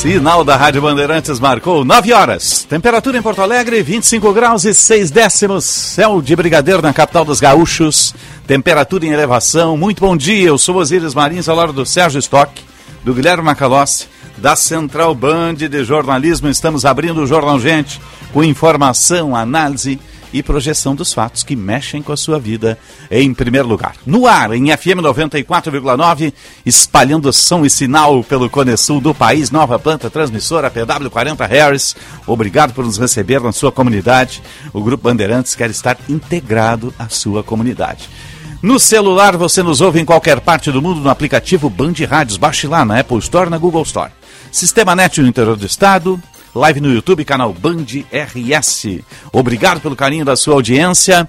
Sinal da Rádio Bandeirantes marcou 9 horas. Temperatura em Porto Alegre, 25 graus e 6 décimos. Céu de brigadeiro na capital dos gaúchos. Temperatura em elevação. Muito bom dia. Eu sou Osíris Marins, ao lado do Sérgio Stock, do Guilherme Macalossi, da Central Band de Jornalismo. Estamos abrindo o Jornal Gente com informação, análise e projeção dos fatos que mexem com a sua vida em primeiro lugar. No ar, em FM 94,9, espalhando som e sinal pelo Cone Sul do país, nova planta transmissora PW40 Harris. Obrigado por nos receber na sua comunidade. O Grupo Bandeirantes quer estar integrado à sua comunidade. No celular você nos ouve em qualquer parte do mundo no aplicativo Band Rádios. Baixe lá na Apple Store, na Google Store. Sistema Net no interior do estado, live no YouTube, canal Band RS. Obrigado pelo carinho da sua audiência.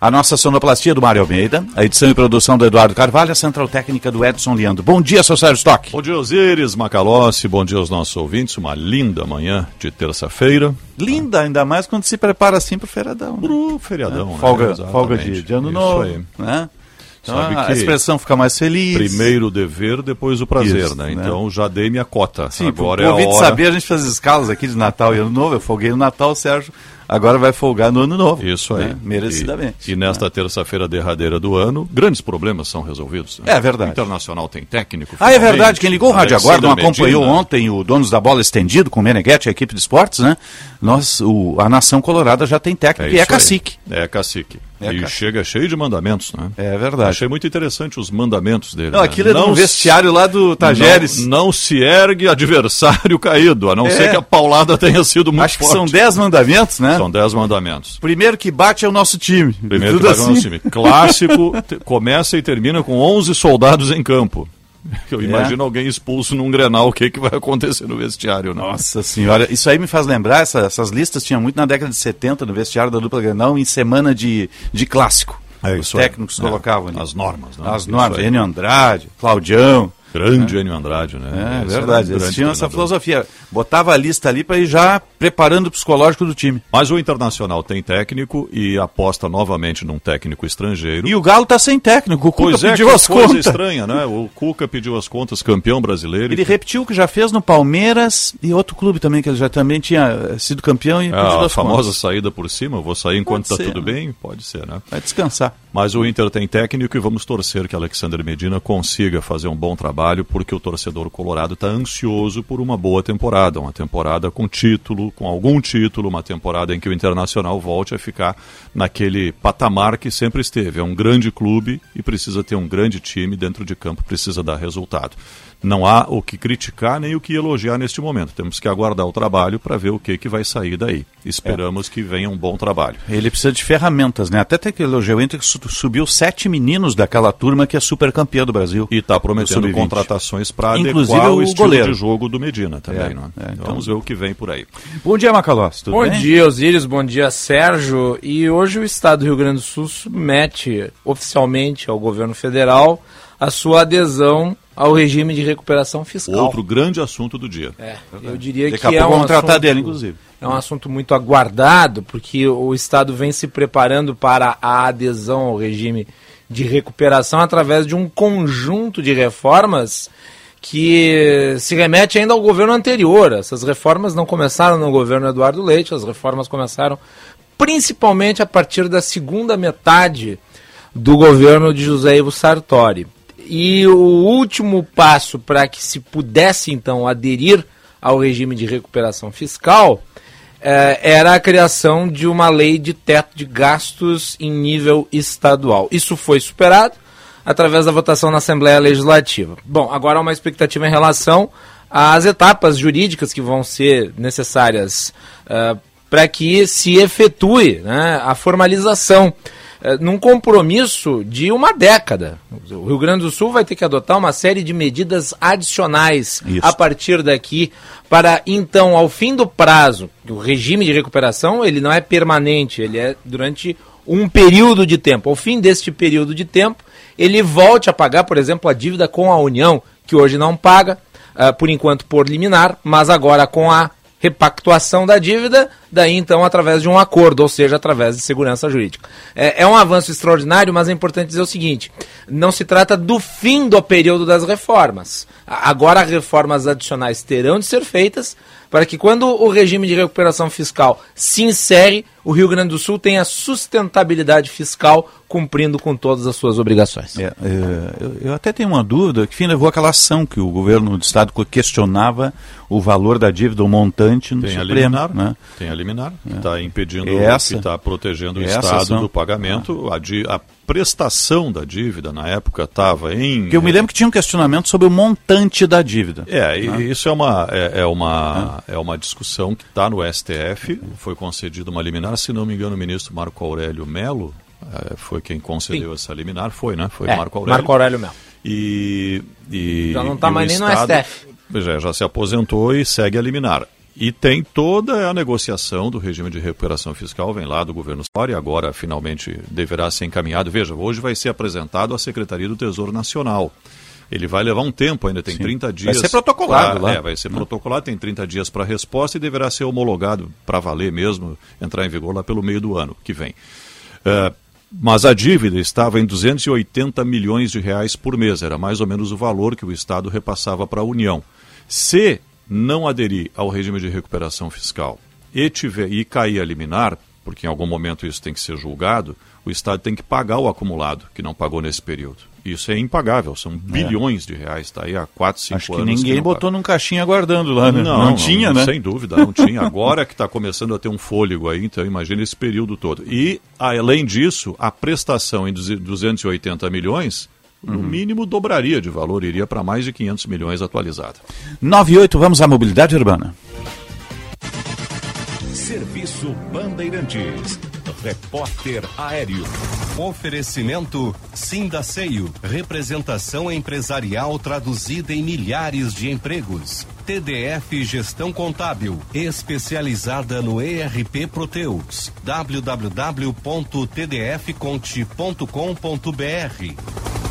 A nossa sonoplastia do Mário Almeida, a edição e produção do Eduardo Carvalho, a central técnica do Edson Leandro. Bom dia, seu Sérgio Stock. Bom dia, Osíris, Macalossi, bom dia aos nossos ouvintes. Uma linda manhã de terça-feira. Linda, ainda mais quando se prepara assim pro feriadão. Né? Pro feriadão, é. né? Folga, Exatamente. folga de, de ano Isso novo. aí. Né? Então, a expressão fica mais feliz. Primeiro o dever, depois o prazer, Isso, né? né? Então já dei minha cota. Sim, Agora pro é a hora. saber, a gente faz escalas aqui de Natal e Ano Novo. Eu folguei no Natal, Sérgio agora vai folgar no Ano Novo. Isso aí. né? Merecidamente. E, e nesta terça-feira derradeira do ano, grandes problemas são resolvidos. né? É verdade. O Internacional tem técnico. Ah, é verdade. Quem ligou o Rádio Agora não Alexandre acompanhou Medina. ontem o Donos da Bola Estendido com o Meneghetti, a equipe de esportes, né? Nós, o, a Nação Colorada já tem técnico e é isso aí. cacique. É cacique. É e chega cheio de mandamentos, né? É verdade. Achei muito interessante os mandamentos dele. Não, né? aquilo é se- vestiário lá do Tajeres. Não, não se ergue adversário caído, a não É. ser que a paulada tenha sido muito Acho que forte. são 10 mandamentos, né? São dez mandamentos. Primeiro que bate é o nosso time. Primeiro Tudo que no assim. nosso time. Clássico começa e termina com 11 soldados em campo. Eu É. imagino alguém expulso num Grenal, o que, que vai acontecer no vestiário, né? Nossa senhora, isso aí me faz lembrar, essa- essas listas tinham muito na década de 70 no vestiário da dupla Grenal em semana de, de clássico. É Os técnicos É, colocavam ali. As normas, né? As normas. Enio Andrade, Claudião. Grande Enio Andrade, né? É, um verdade, eles tinham essa filosofia. Botava a lista ali para ir já preparando o psicológico do time. Mas o Internacional tem técnico e aposta novamente num técnico estrangeiro. E o Galo tá sem técnico, o Cuca Pois é, pediu as coisa contas. estranha, né? O Cuca pediu as contas, campeão brasileiro. Ele repetiu o que já fez no Palmeiras e outro clube também, que ele já também tinha eh, sido campeão e É, pediu a as famosa contas. saída por cima, eu vou sair enquanto Pode está ser, tudo né? bem? Pode ser, né? Vai descansar. Mas o Inter tem técnico e vamos torcer que Alexander Medina consiga fazer um bom trabalho, porque o torcedor colorado está ansioso por uma boa temporada, uma temporada com título, com algum título, uma temporada em que o Internacional volte a ficar naquele patamar que sempre esteve. É um grande clube e precisa ter um grande time dentro de campo, precisa dar resultado. Não há o que criticar nem o que elogiar neste momento. Temos que aguardar o trabalho para ver o que, que vai sair daí. Esperamos que venha um bom trabalho. Ele precisa de ferramentas, né? Até tem que elogiar o Inter que su- subiu sete meninos daquela turma que é super campeã do Brasil. E está prometendo Do sub-20. contratações para Inclusive adequar o, o estilo goleiro. de jogo do Medina também. É, não é? é, então- Vamos ver o que vem por aí. Bom dia, Macalós. Tudo Bom bem? dia, Osíris. Bom dia, Sérgio. E hoje o Estado do Rio Grande do Sul submete oficialmente ao governo federal a sua adesão ao regime de recuperação fiscal. Outro grande assunto do dia. É, eu diria Daqui que é um assunto- dele, inclusive. É um assunto muito aguardado, porque o Estado vem se preparando para a adesão ao regime de recuperação através de um conjunto de reformas que se remete ainda ao governo anterior. Essas reformas não começaram no governo Eduardo Leite, as reformas começaram principalmente a partir da segunda metade do governo de José Ivo Sartori. E o último passo para que se pudesse então aderir ao regime de recuperação fiscal eh, era a criação de uma lei de teto de gastos em nível estadual. Isso foi superado através da votação na Assembleia Legislativa. Bom, agora há uma expectativa em relação às etapas jurídicas que vão ser necessárias eh, para que se efetue né, a formalização eh, num compromisso de uma década. O Rio Grande do Sul vai ter que adotar uma série de medidas adicionais Isso. a partir daqui para então, ao fim do prazo, o regime de recuperação ele não é permanente, ele é durante um período de tempo. Ao fim deste período de tempo, ele volte a pagar, por exemplo, a dívida com a União, que hoje não paga, uh, por enquanto por liminar, mas agora com a repactuação da dívida, daí então através de um acordo, ou seja, através de segurança jurídica. É, é, um avanço extraordinário, mas é importante dizer o seguinte: não se trata do fim do período das reformas. Agora, reformas adicionais terão de ser feitas para que, quando o regime de recuperação fiscal se insere, o Rio Grande do Sul tenha sustentabilidade fiscal cumprindo com todas as suas obrigações. É, é, eu, eu, até tenho uma dúvida, que fim levou aquela ação que o governo do Estado questionava o valor da dívida, o montante no Tem Supremo. Né? Tem a liminar, que está é. impedindo, que está protegendo o Estado ação. do pagamento. Ah. A, a, prestação da dívida na época estava em... Porque eu me lembro que tinha um questionamento sobre o montante da dívida. É, e né? isso é uma, é, é uma, é. é uma discussão que está no STF, foi concedida uma liminar, se não me engano o ministro Marco Aurélio Melo é, foi quem concedeu Sim. essa liminar, foi, né? Foi é, Marco Aurélio. Marco Aurélio Melo. E, e, já não está mais nem Estado, no STF. Já, já se aposentou e segue a liminar. E tem toda a negociação do regime de recuperação fiscal, vem lá do governo e agora finalmente deverá ser encaminhado. Veja, hoje vai ser apresentado à Secretaria do Tesouro Nacional. Ele vai levar um tempo ainda, tem Sim. 30 dias. Vai ser protocolado pra, lá. É, vai ser protocolado, tem 30 dias para resposta e deverá ser homologado para valer mesmo, entrar em vigor lá pelo meio do ano que vem. Uh, mas a dívida estava em 280 milhões de reais por mês, era mais ou menos o valor que o Estado repassava para a União. Se não aderir ao regime de recuperação fiscal e, tiver, e cair a liminar, porque em algum momento isso tem que ser julgado, o Estado tem que pagar o acumulado que não pagou nesse período. Isso é impagável, são é. bilhões de reais, está aí há 4, 5 anos. Acho que ninguém que botou paga. num caixinha aguardando lá, né? Não, não, não tinha, não, né? Sem dúvida, não tinha. Agora que está começando a ter um fôlego aí, então imagina esse período todo. E, além disso, a prestação em 280 milhões no uhum. mínimo dobraria de valor, iria para mais de 500 milhões atualizada. 98, vamos à mobilidade urbana. Serviço Bandeirantes. Repórter Aéreo. Oferecimento Sindaceio. Representação empresarial traduzida em milhares de empregos. TDF Gestão Contábil. Especializada no ERP Proteus. www.tdfconte.com.br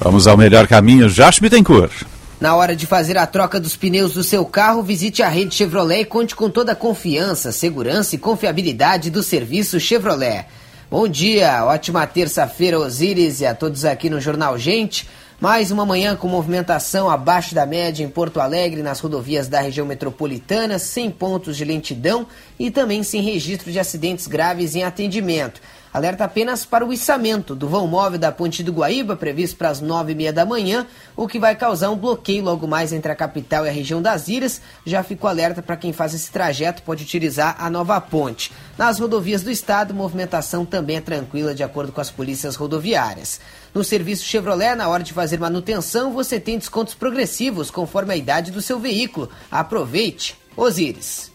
Vamos ao melhor caminho, Josh Bittencourt. Na hora de fazer a troca dos pneus do seu carro, visite a rede Chevrolet e conte com toda a confiança, segurança e confiabilidade do serviço Chevrolet. Bom dia, ótima terça-feira, Osíris, e a todos aqui no Jornal Gente. Mais uma manhã com movimentação abaixo da média em Porto Alegre, nas rodovias da região metropolitana, sem pontos de lentidão e também sem registro de acidentes graves em atendimento. Alerta apenas para o içamento do vão móvel da Ponte do Guaíba, previsto para as nove e meia da manhã, o que vai causar um bloqueio logo mais entre a capital e a região das Ilhas. Já ficou alerta para quem faz esse trajeto, pode utilizar a nova ponte. Nas rodovias do estado, movimentação também é tranquila, de acordo com as polícias rodoviárias. No serviço Chevrolet, na hora de fazer manutenção, você tem descontos progressivos conforme a idade do seu veículo. Aproveite! Osíris.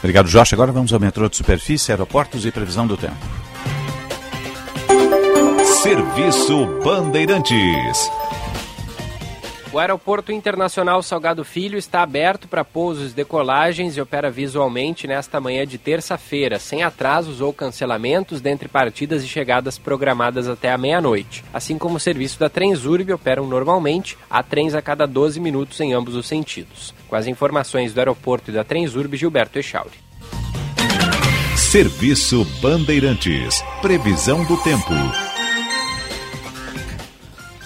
Obrigado, Jorge. Agora vamos ao metrô de superfície, aeroportos e previsão do tempo. Serviço Bandeirantes. O Aeroporto Internacional Salgado Filho está aberto para pousos decolagens e opera visualmente nesta manhã de terça-feira, sem atrasos ou cancelamentos dentre partidas e chegadas programadas até a meia-noite. Assim como o serviço da Transurb operam normalmente, há trens a cada 12 minutos em ambos os sentidos. Com as informações do aeroporto e da Transurb, Gilberto Echauri. Serviço Bandeirantes. Previsão do tempo.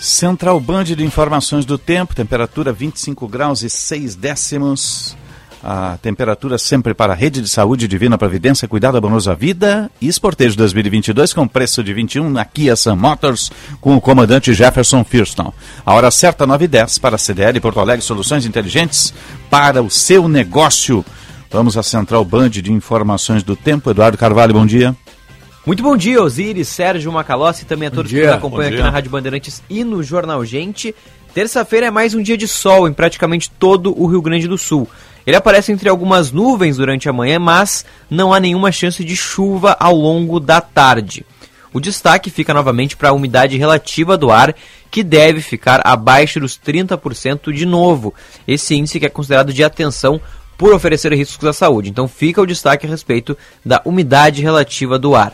Central Band de Informações do Tempo, temperatura 25 graus e 6 décimos. A temperatura sempre para a Rede de Saúde Divina Providência, Cuidado Abonoso à Vida e Esportejo 2022 com preço de 21 na Kia Sun Motors com o comandante Jefferson Firston. A hora certa 9 e 10 para a CDL Porto Alegre Soluções Inteligentes para o seu negócio. Vamos à Central Band de Informações do Tempo. Eduardo Carvalho, bom dia. Muito bom dia, Osiris, Sérgio Macalossi e também a todos que nos acompanham aqui na Rádio Bandeirantes e no Jornal Gente. Terça-feira é mais um dia de sol em praticamente todo o Rio Grande do Sul. Ele aparece entre algumas nuvens durante a manhã, mas não há nenhuma chance de chuva ao longo da tarde. O destaque fica novamente para a umidade relativa do ar, que deve ficar abaixo dos 30% de novo. Esse índice que é considerado de atenção por oferecer riscos à saúde. Então fica o destaque a respeito da umidade relativa do ar.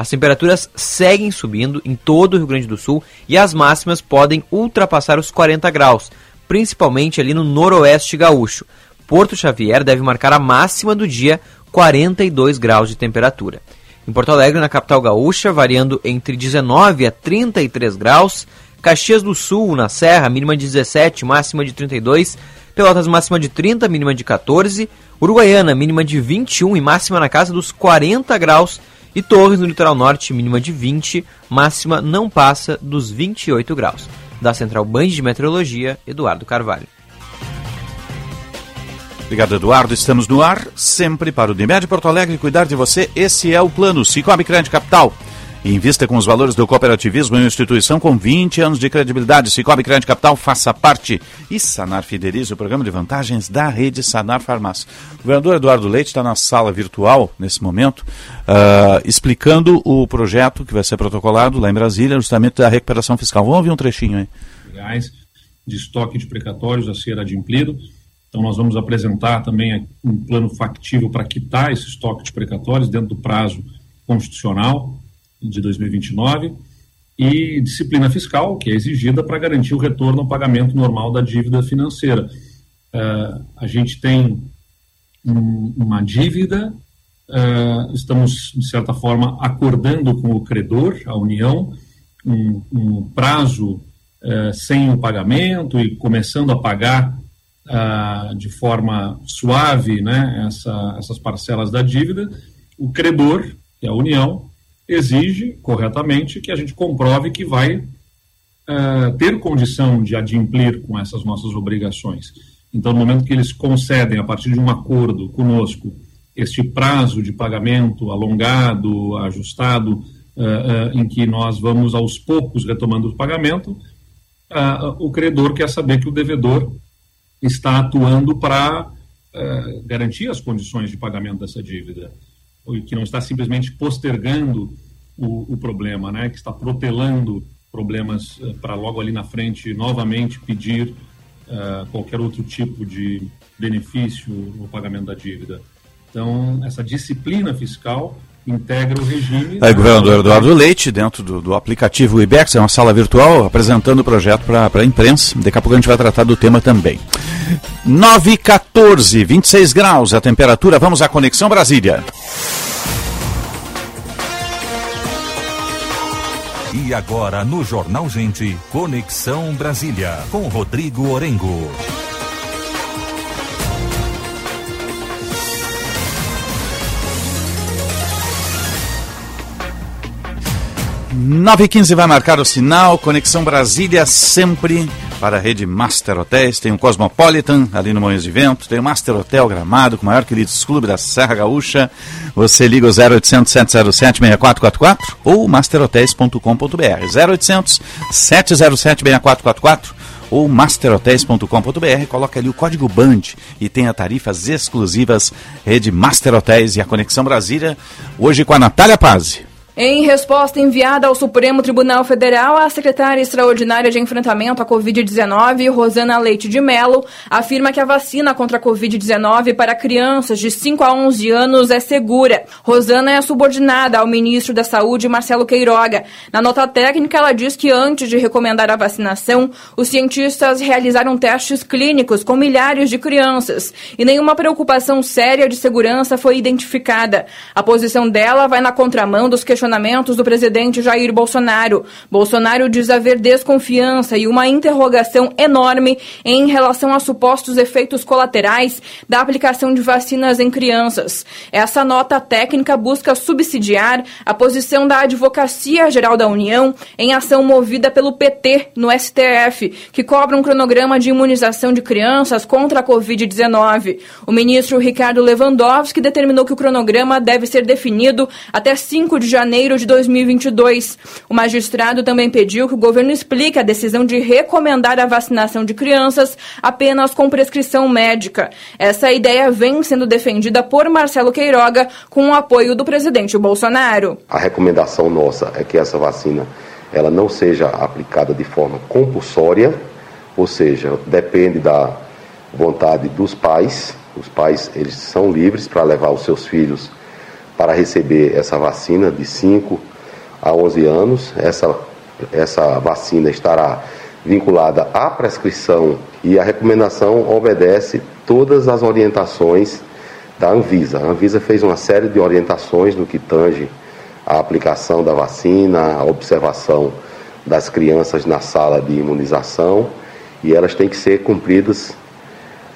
As temperaturas seguem subindo em todo o Rio Grande do Sul e as máximas podem ultrapassar os 40 graus, principalmente ali no noroeste gaúcho. Porto Xavier deve marcar a máxima do dia, 42 graus de temperatura. Em Porto Alegre, na capital gaúcha, variando entre 19 a 33 graus. Caxias do Sul, na Serra, mínima de 17, máxima de 32. Pelotas, máxima de 30, mínima de 14. Uruguaiana, mínima de 21 e máxima na casa dos 40 graus. E Torres, no litoral norte, mínima de 20, máxima não passa dos 28 graus. Da Central Band de Meteorologia, Eduardo Carvalho. Obrigado, Eduardo. Estamos no ar, sempre para o Unimed Porto Alegre cuidar de você. Esse é o plano Cicobi Crédito Capital. Invista com os valores do cooperativismo em uma instituição com 20 anos de credibilidade. Cicobi Crédito Capital, faça parte. E Sanar Fidelize, o programa de vantagens da rede Sanar Farmácia. O governador Eduardo Leite está na sala virtual, nesse momento, uh, explicando o projeto que vai ser protocolado lá em Brasília, justamente da recuperação fiscal. Vamos ouvir um trechinho aí. De estoque de precatórios a ser adimplido então, nós vamos apresentar também um plano factível para quitar esse estoque de precatórios dentro do prazo constitucional de 2029 e disciplina fiscal, que é exigida para garantir o retorno ao pagamento normal da dívida financeira. Uh, a gente tem um, uma dívida, uh, estamos, de certa forma, acordando com o credor, a União, um, um prazo uh, sem o pagamento e começando a pagar de forma suave né, essa, essas parcelas da dívida, o credor, que é a União, exige corretamente que a gente comprove que vai ah, ter condição de adimplir com essas nossas obrigações. Então, no momento que eles concedem, a partir de um acordo conosco, este prazo de pagamento alongado, ajustado, uh, uh, em que nós vamos aos poucos retomando o pagamento, o credor quer saber que o devedor está atuando para garantir as condições de pagamento dessa dívida, que não está simplesmente postergando o, o problema, né, que está protelando problemas uh, para logo ali na frente novamente pedir uh, qualquer outro tipo de benefício no pagamento da dívida. Então, essa disciplina fiscal integra o regime. Aí, governador Eduardo Leite, dentro do, do aplicativo IBEX, é uma sala virtual, apresentando o projeto para a imprensa. Daqui a pouco a gente vai tratar do tema também. 9 14, 26 graus a temperatura. Vamos à Conexão Brasília. E agora no Jornal Gente, Conexão Brasília, com Rodrigo Orengo. 9 h 15 vai marcar o sinal. Conexão Brasília sempre para a rede Master Hotéis. Tem o Cosmopolitan ali no Moinhos de Vento. Tem o Master Hotel Gramado, com o maior queridos clube da Serra Gaúcha. Você liga o 0800 707 6444 ou masterhotels.com.br. 0800 707 6444 ou masterhotels.com.br. Coloca ali o código BAND e tenha tarifas exclusivas Rede Master Hotéis e a Conexão Brasília. Hoje com a Natália Pazzi. Em resposta enviada ao Supremo Tribunal Federal, a secretária extraordinária de enfrentamento à Covid-19, Rosana Leite de Mello, afirma que a vacina contra a Covid-19 para crianças de 5 a 11 anos é segura. Rosana é subordinada ao ministro da Saúde, Marcelo Queiroga. Na nota técnica, ela diz que antes de recomendar a vacinação, os cientistas realizaram testes clínicos com milhares de crianças e nenhuma preocupação séria de segurança foi identificada. A posição dela vai na contramão dos questionamentos do presidente Jair Bolsonaro. Bolsonaro diz haver desconfiança e uma interrogação enorme em relação a supostos efeitos colaterais da aplicação de vacinas em crianças. Essa nota técnica busca subsidiar a posição da Advocacia Geral da União em ação movida pelo PT no STF, que cobra um cronograma de imunização de crianças contra a Covid-19. O ministro Ricardo Lewandowski determinou que o cronograma deve ser definido até 5 de janeiro janeiro de 2022. O magistrado também pediu que o governo explique a decisão de recomendar a vacinação de crianças apenas com prescrição médica. Essa ideia vem sendo defendida por Marcelo Queiroga com o apoio do presidente Bolsonaro. A recomendação nossa é que essa vacina ela não seja aplicada de forma compulsória, ou seja, depende da vontade dos pais Os pais eles são livres para levar os seus filhos para receber essa vacina de 5 a 11 anos. Essa, essa vacina estará vinculada à prescrição e a recomendação obedece todas as orientações da Anvisa. A Anvisa fez uma série de orientações no que tange a aplicação da vacina, a observação das crianças na sala de imunização e elas têm que ser cumpridas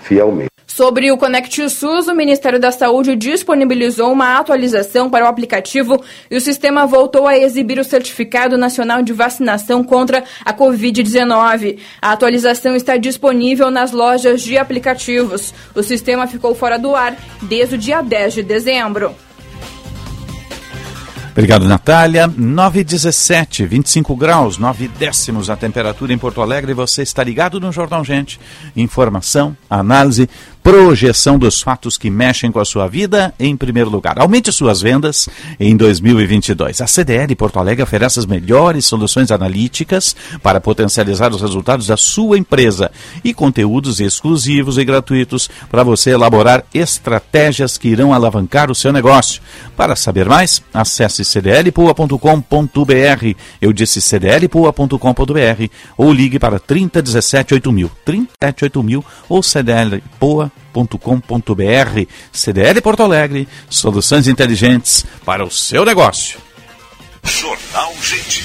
fielmente. Sobre o Conect SUS, o Ministério da Saúde disponibilizou uma atualização para o aplicativo e o sistema voltou a exibir o Certificado Nacional de Vacinação contra a Covid-19. A atualização está disponível nas lojas de aplicativos. O sistema ficou fora do ar desde o dia 10 de dezembro. Obrigado, Natália. 9,17, 25 graus, 9 décimos a temperatura em Porto Alegre. Você está ligado no Jornal Gente. Informação, análise, projeção dos fatos que mexem com a sua vida em primeiro lugar. Aumente suas vendas em 2022. A CDL Porto Alegre oferece as melhores soluções analíticas para potencializar os resultados da sua empresa e conteúdos exclusivos e gratuitos para você elaborar estratégias que irão alavancar o seu negócio. Para saber mais, acesse cdlpua.com.br. Eu disse cdlpua.com.br ou ligue para 3017 8000, 3017 ou cdlpoa.com.br cdl.com.br. CDL Porto Alegre, soluções inteligentes para o seu negócio. Jornal Gente.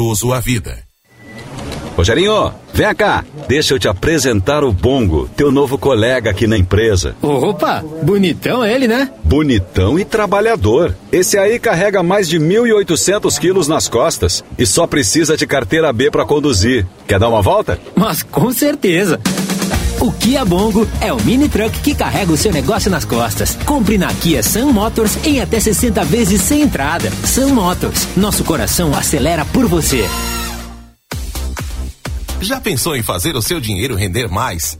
amoroso à vida. Rogerinho, vem cá, deixa eu te apresentar o Bongo, teu novo colega aqui na empresa. Opa, bonitão ele, né? Bonitão e trabalhador. Esse aí carrega mais de 1.800 quilos nas costas e só precisa de carteira B para conduzir. Quer dar uma volta? Mas com certeza. O Kia Bongo é o mini truck que carrega o seu negócio nas costas. Compre na Kia Sun Motors em até 60 vezes sem entrada. Sun Motors, nosso coração acelera por você. Já pensou em fazer o seu dinheiro render mais?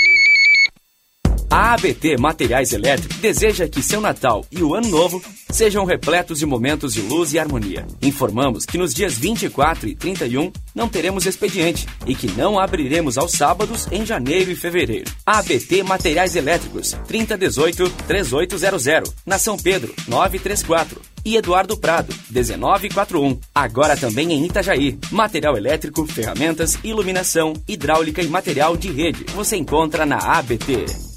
A ABT Materiais Elétricos deseja que seu Natal e o Ano Novo sejam repletos de momentos de luz e harmonia. Informamos que nos dias 24 e 31 não teremos expediente e que não abriremos aos sábados em janeiro e fevereiro. ABT Materiais Elétricos 3018-3800, na São Pedro 934 e Eduardo Prado, 1941. Agora também em Itajaí. Material elétrico, ferramentas, iluminação, hidráulica e material de rede. Você encontra na ABT.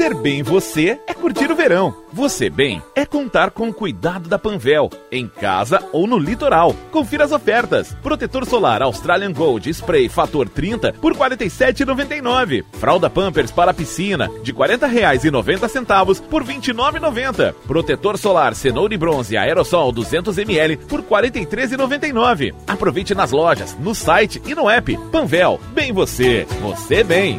Ser bem você é curtir o verão. Você bem é contar com o cuidado da Panvel, em casa ou no litoral. Confira as ofertas. Protetor solar Australian Gold Spray Fator 30 por R$ 47,99. Fralda Pampers para piscina de R$ 40,90 por R$ 29,90. Protetor solar Cenoura e Bronze Aerosol 200ml por R$ 43,99. Aproveite nas lojas, no site e no app. Panvel, bem você, você bem.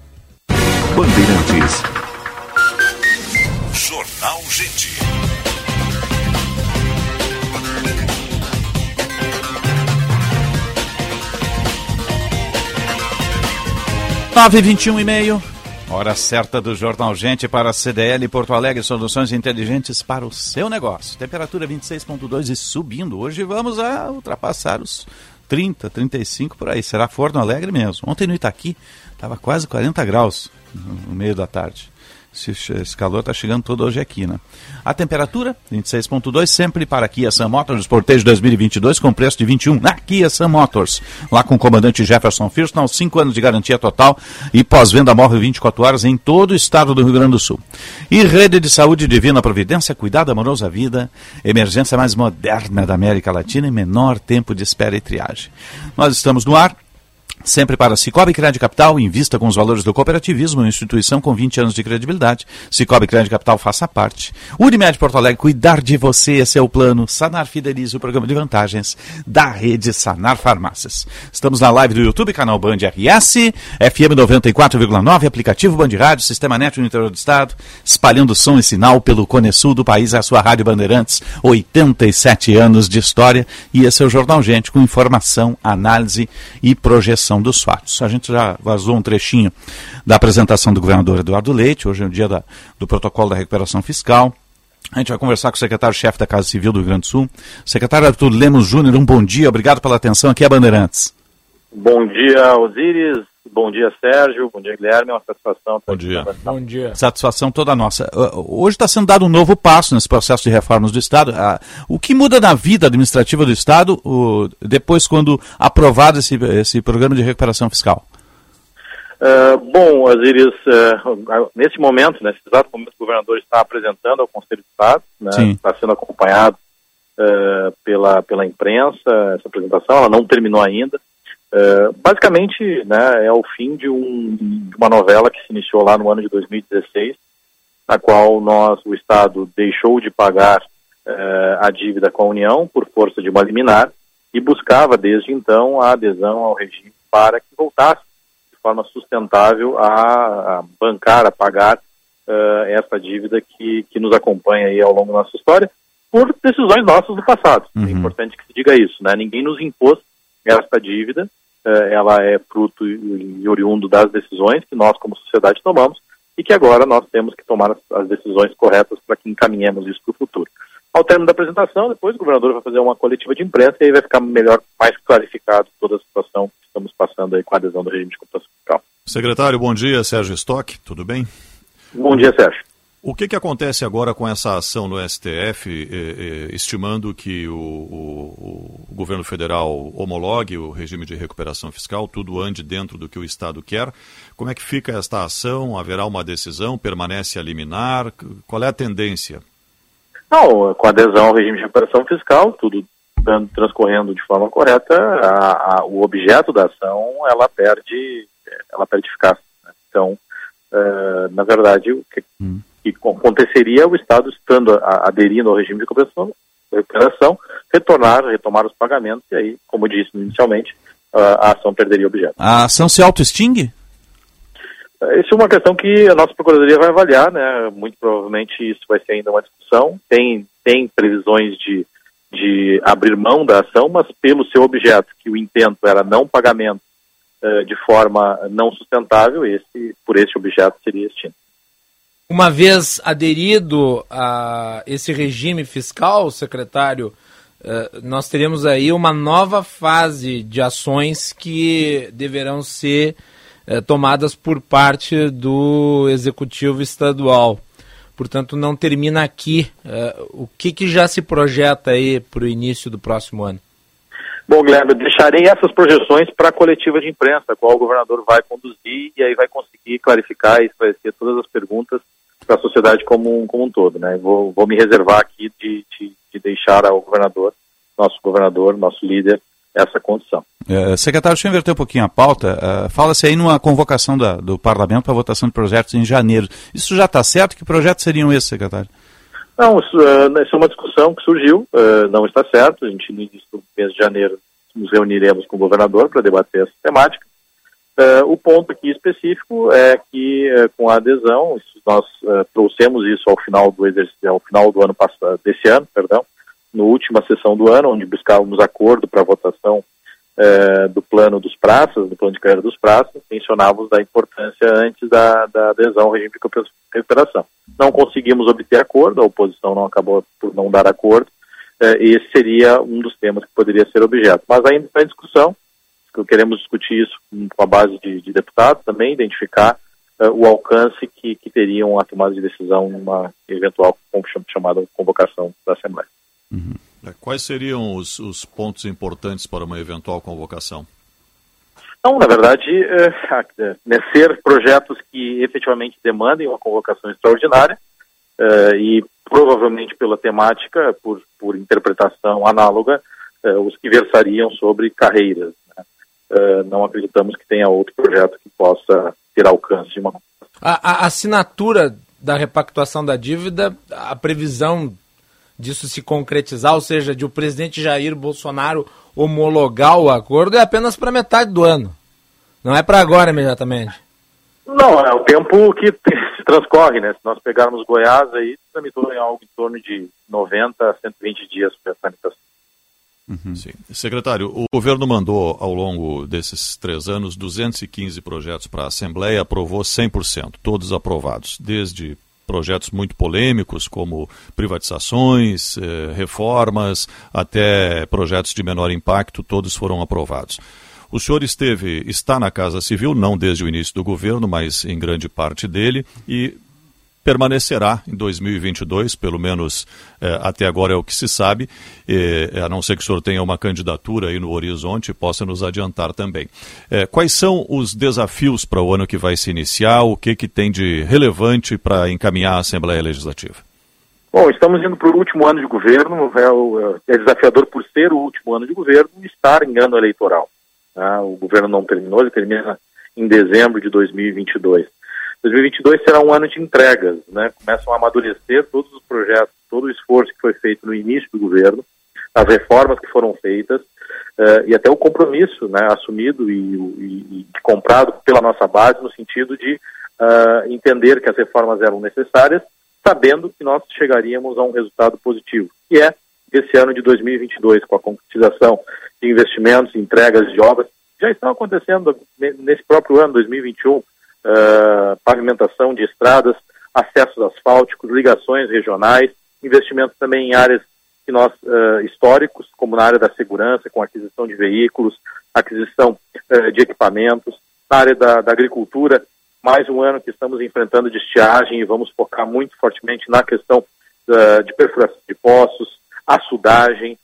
Bandeirantes. Jornal Gente. Nove vinte e um e meio. Hora certa do Jornal Gente para a CDL Porto Alegre, soluções inteligentes para o seu negócio. Temperatura 26.2 e subindo. Hoje vamos a ultrapassar os 30, 35 por aí. Será Forno Alegre mesmo. Ontem no Itaqui estava quase 40 graus no meio da tarde. Esse, calor está chegando todo hoje aqui, né? A temperatura, 26.2, sempre para a Kia Motors, portejo 2022, com preço de 21 na Kia Sun Motors. Lá com o comandante Jefferson Firston, 5 anos de garantia total e pós-venda móvel 24 horas em todo o estado do Rio Grande do Sul. E Rede de Saúde Divina Providência, cuidado amoroso à vida, emergência mais moderna da América Latina e menor tempo de espera e triagem. Nós estamos no ar Sempre para Cicobi Crédito Capital, invista com os valores do cooperativismo, uma instituição com 20 anos de credibilidade. Cicobi Crédito Capital faça parte. Unimed Porto Alegre, cuidar de você, esse é o plano. Sanar Fidelize, o programa de vantagens da rede Sanar Farmácias. Estamos na live do YouTube, canal Band RS, FM 94,9, aplicativo Band Rádio, Sistema Net no interior do estado, espalhando som e sinal pelo Cone Sul do país, a sua Rádio Bandeirantes, 87 anos de história. E esse é o Jornal Gente, com informação, análise e projeção dos fatos. A gente já vazou um trechinho da apresentação do governador Eduardo Leite, hoje é o dia da, do protocolo da recuperação fiscal. A gente vai conversar com o secretário-chefe da Casa Civil do Rio Grande do Sul. Secretário Arthur Lemos Júnior, um bom dia, obrigado pela atenção. Aqui é Bandeirantes. Bom dia, Osíris. Bom dia, Sérgio. Bom dia, Guilherme. É uma satisfação. Bom dia. Bom dia. Satisfação toda nossa. Hoje está sendo dado um novo passo nesse processo de reformas do Estado. O que muda na vida administrativa do Estado depois, quando aprovado esse, esse programa de recuperação fiscal? Uh, bom, Osiris, uh, nesse momento, nesse exato momento, o governador está apresentando ao Conselho de Estado, né, está sendo acompanhado uh, pela, pela imprensa, essa apresentação, ela não terminou ainda. Uh, basicamente, né, é o fim de, um, de, uma novela que se iniciou lá no ano de 2016, na qual nós, o Estado, deixou de pagar uh, a dívida com a União por força de uma liminar e buscava, desde então, a adesão ao regime para que voltasse de forma sustentável a, a bancar, a pagar uh, essa dívida que, que nos acompanha aí ao longo da nossa história, por decisões nossas do passado. É uhum. É importante que se diga isso, né? Ninguém nos impôs essa dívida, eh, ela é fruto e oriundo das decisões que nós, como sociedade, tomamos e que agora nós temos que tomar as decisões corretas para que encaminhemos isso para o futuro. Ao término da apresentação, depois o governador vai fazer uma coletiva de imprensa e aí vai ficar melhor, mais clarificado toda a situação que estamos passando aí com a adesão do regime de computação fiscal. Secretário, bom dia. Sérgio Stock, tudo bem? Bom dia, Sérgio. O que, que acontece agora com essa ação no STF, eh, eh, estimando que o, o, o, governo federal homologue o regime de recuperação fiscal, tudo ande dentro do que o Estado quer? Como é que fica esta ação? Haverá uma decisão? Permanece a liminar? Qual é a tendência? Não, com adesão ao regime de recuperação fiscal, tudo transcorrendo de forma correta, a, a, o objeto da ação ela perde, ela perde eficácia. Né? Então, uh, na verdade, o que, hum que aconteceria o Estado estando a, aderindo ao regime de recuperação, recuperação, retornar, retomar os pagamentos e aí, como disse inicialmente, a ação perderia objeto. A ação se auto-extingue? Isso é uma questão que a nossa Procuradoria vai avaliar, né? Muito provavelmente isso vai ser ainda uma discussão. Tem, tem previsões de, de abrir mão da ação, mas pelo seu objeto, que o intento era não pagamento uh, de forma não sustentável, esse, por esse objeto seria extinto. Uma vez aderido a esse regime fiscal, secretário, eh, nós teremos aí uma nova fase de ações que deverão ser eh, tomadas por parte do executivo estadual. Portanto, não termina aqui. Eh, o que, que já se projeta aí para o início do próximo ano? Bom, Guilherme, deixarei essas projeções para a coletiva de imprensa, qual o governador vai conduzir e aí vai conseguir clarificar e esclarecer todas as perguntas para a sociedade como um, como um todo. Né? Vou, vou me reservar aqui de, de, de deixar ao governador, nosso governador, nosso líder, essa condição. É, secretário, deixa eu inverter um pouquinho a pauta. Uh, Fala-se aí numa convocação da, do parlamento para votação de projetos em janeiro. Isso já está certo? Que projetos seriam esses, secretário? Não, isso, uh, é uma discussão que surgiu, não está certo. A gente, no início do mês de janeiro, nos reuniremos com o governador para debater essa temática. O ponto aqui específico é que, com a adesão, isso, nós trouxemos isso ao final do exercício, ao final do ano passado, desse ano, perdão, no última sessão do ano, onde buscávamos acordo para votação do plano dos praças, do plano de carreira dos praças, mencionávamos da importância antes da, da adesão ao regime de recuperação. Não conseguimos obter acordo, a oposição não acabou por não dar acordo, e esse seria um dos temas que poderia ser objeto. Mas ainda está em discussão, queremos discutir isso com a base de, de deputados também, identificar uh, o alcance que, que teriam a tomada de decisão numa eventual chamada convocação da Assembleia. Uhum. É, quais seriam os, os, pontos importantes para uma eventual convocação? Não, na verdade, é, é, né, ser projetos que efetivamente demandem uma convocação extraordinária é, e provavelmente pela temática, por, por interpretação análoga, é, os que versariam sobre carreiras. É, não acreditamos que tenha outro projeto que possa ter alcance de uma. A, a assinatura da repactuação da dívida, a previsão disso se concretizar, ou seja, de o presidente Jair Bolsonaro homologar o acordo, é apenas para metade do ano. Não é para agora imediatamente. Não, é o tempo que se transcorre, né? Se nós pegarmos Goiás, aí tramitou em algo em torno de 90 a 120 dias para a tramitação. Uhum. Sim. Secretário, o governo mandou ao longo desses três anos 215 projetos para a Assembleia, aprovou 100%, todos aprovados, desde projetos muito polêmicos, como privatizações, eh, reformas, até projetos de menor impacto, todos foram aprovados. O senhor esteve, está na Casa Civil, não desde o início do governo, mas em grande parte dele, e permanecerá em 2022, pelo menos eh, até agora é o que se sabe, eh, a não ser que o senhor tenha uma candidatura aí no horizonte, possa nos adiantar também. Eh, quais são os desafios para o ano que vai se iniciar? O que, que tem de relevante para encaminhar a Assembleia Legislativa? Bom, estamos indo para o último ano de governo, é, é, desafiador por ser o último ano de governo e estar em ano eleitoral. Tá? O governo não terminou, ele termina em dezembro de 2022. 2022 será um ano de entregas, né? Começam a amadurecer todos os projetos, todo o esforço que foi feito no início do governo, as reformas que foram feitas uh, e até o compromisso, né, assumido e, e, e, comprado pela nossa base no sentido de uh, entender que as reformas eram necessárias, sabendo que nós chegaríamos a um resultado positivo, que é esse ano de 2022, com a concretização de investimentos, entregas de obras, já estão acontecendo nesse próprio ano, 2021, uh, pavimentação de estradas, acessos asfálticos, ligações regionais, investimentos também em áreas que nós uh, históricos, como na área da segurança, com aquisição de veículos, aquisição uh, de equipamentos, na área da, da, agricultura, mais um ano que estamos enfrentando de estiagem e vamos focar muito fortemente na questão de perfuração de poços, açudagem,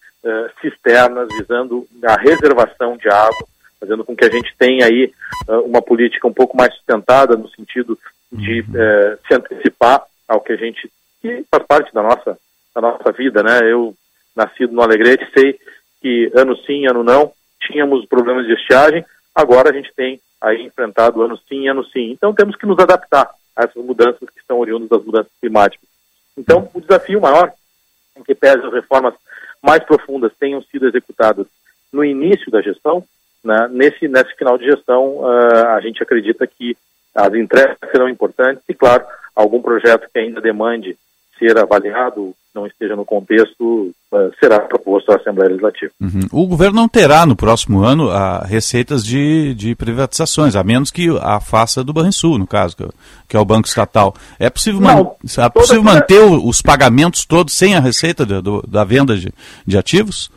cisternas, visando a reservação de água fazendo com que a gente tenha aí uh, uma política um pouco mais sustentada no sentido de uh, se antecipar ao que a gente que faz parte da nossa da nossa vida, né? Eu nascido no Alegrete sei que ano sim, ano não tínhamos problemas de estiagem, agora a gente tem aí enfrentado ano sim, ano sim. Então temos que nos adaptar a essas mudanças que estão oriundas das mudanças climáticas. Então o desafio maior em que pese as reformas mais profundas tenham sido executadas no início da gestão, né? Nesse, nesse final de gestão, uh, a gente acredita que as entregas serão importantes e, claro, algum projeto que ainda demande ser avaliado, não esteja no contexto, uh, será proposto à Assembleia Legislativa. Uhum. O governo não terá no próximo ano a, receitas de, de privatizações, a menos que a faça do Banrisul, no caso, que, é que é o Banco Estatal. É possível, não, man é possível manter os pagamentos todos sem a receita de, do, da venda de, de ativos?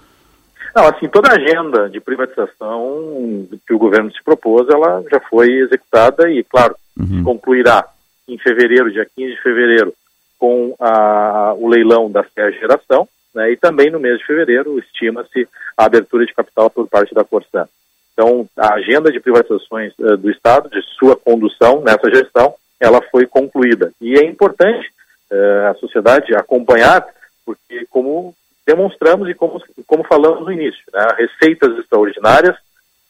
Não, assim, toda a agenda de privatização que o governo se propôs, ela já foi executada e, claro, uhum. concluirá em fevereiro, dia 15 de fevereiro, com a, o leilão da Serra Geração, né, e também no mês de fevereiro estima-se a abertura de capital por parte da Corsan. Então, a agenda de privatizações uh, do Estado, de sua condução nessa gestão, ela foi concluída. E é importante uh, a sociedade acompanhar, porque como demonstramos e como, como falamos no início, né, receitas extraordinárias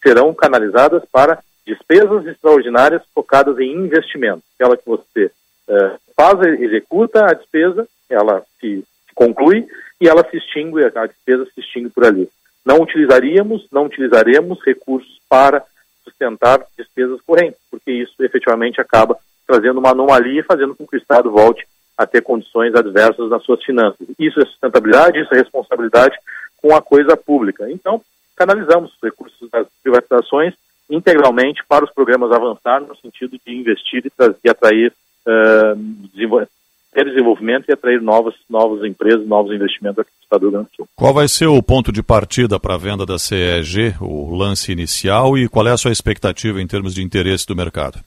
serão canalizadas para despesas extraordinárias focadas em investimento. Aquela que você uh, faz, executa a despesa, ela se conclui e ela se extingue, a despesa se extingue por ali. Não utilizaríamos, não utilizaremos recursos para sustentar despesas correntes, porque isso efetivamente acaba trazendo uma anomalia e fazendo com que o Estado volte a ter condições adversas nas suas finanças. Isso é sustentabilidade, isso é responsabilidade com a coisa pública. Então, canalizamos os recursos das privatizações integralmente para os programas avançar no sentido de investir e, trazer, e atrair uh, ter desenvolvimento e atrair novas, novas empresas, novos investimentos aqui no Estado do Rio Grande do Sul. Qual vai ser o ponto de partida para a venda da CEG, o lance inicial, e qual é a sua expectativa em termos de interesse do mercado?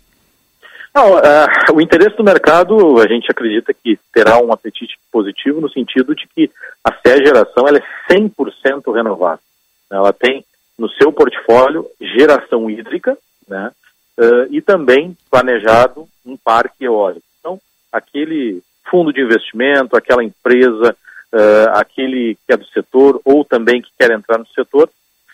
Não, uh, o interesse do mercado, a gente acredita que terá um apetite positivo no sentido de que a CE Geração ela é 100% renovável. Ela tem no seu portfólio geração hídrica né, uh, e também planejado um parque eólico. Então, aquele fundo de investimento, aquela empresa, uh, aquele que é do setor ou também que quer entrar no setor,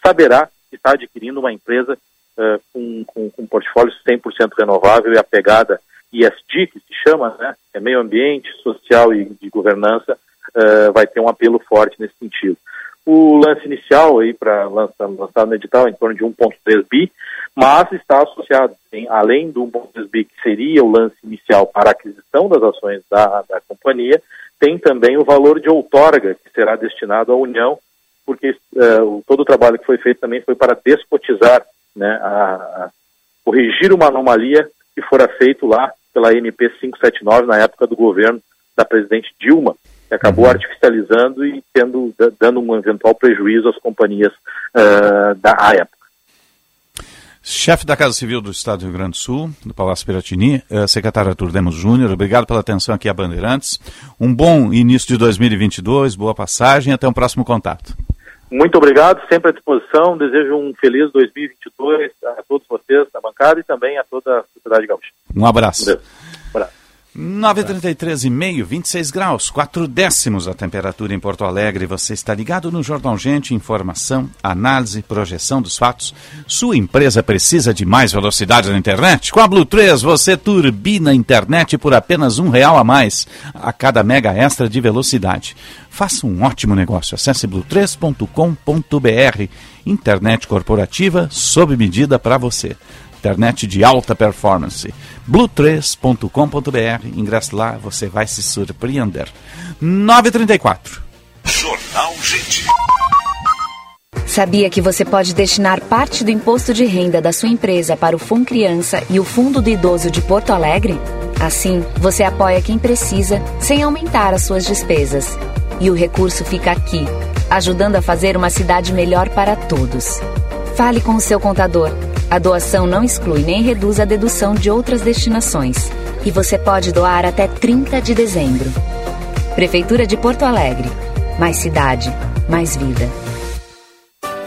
saberá que está adquirindo uma empresa uh, com, com, com, um portfólio 100% renovável e a pegada ESG, que se chama, né, é meio ambiente, social e de governança, uh, vai ter um apelo forte nesse sentido. O lance inicial aí para lançar, lançar no edital é em torno de 1.3 bi, mas está associado, tem, além do 1.3 bi, que seria o lance inicial para a aquisição das ações da, da companhia, tem também o valor de outorga, que será destinado à União, porque uh, todo o trabalho que foi feito também foi para descotizar né, a, a corrigir uma anomalia que fora feito lá pela MP 579 na época do governo da presidente Dilma, que acabou uhum. artificializando e tendo dando um eventual prejuízo às companhias uh, da época. Chefe da Casa Civil do Estado do Rio Grande do Sul, do Palácio Piratini, uh, secretário Arthur Demos Júnior, obrigado pela atenção aqui a Bandeirantes. Um bom início de 2022, boa passagem até um próximo contato. Muito obrigado, sempre à disposição. Desejo um feliz 2022 a todos vocês da bancada e também a toda a sociedade gaúcha. Um abraço. Um abraço. 9h33,5, 26 graus, 4 décimos a temperatura em Porto Alegre. Você está ligado no Jornal Gente, informação, análise, projeção dos fatos. Sua empresa precisa de mais velocidade na internet? Com a Blue 3 você turbina a internet por apenas um real a mais a cada mega extra de velocidade. Faça um ótimo negócio. Acesse blue3.com.br. Internet corporativa sob medida para você internet de alta performance. blue3.com.br. Ingresse lá, você vai se surpreender. 934. Jornal Gente. Sabia que você pode destinar parte do imposto de renda da sua empresa para o Fundo Criança e o Fundo do Idoso de Porto Alegre? Assim, você apoia quem precisa sem aumentar as suas despesas. E o recurso fica aqui, ajudando a fazer uma cidade melhor para todos. Fale com o seu contador. A doação não exclui nem reduz a dedução de outras destinações. E você pode doar até 30 de dezembro. Prefeitura de Porto Alegre. Mais cidade, mais vida.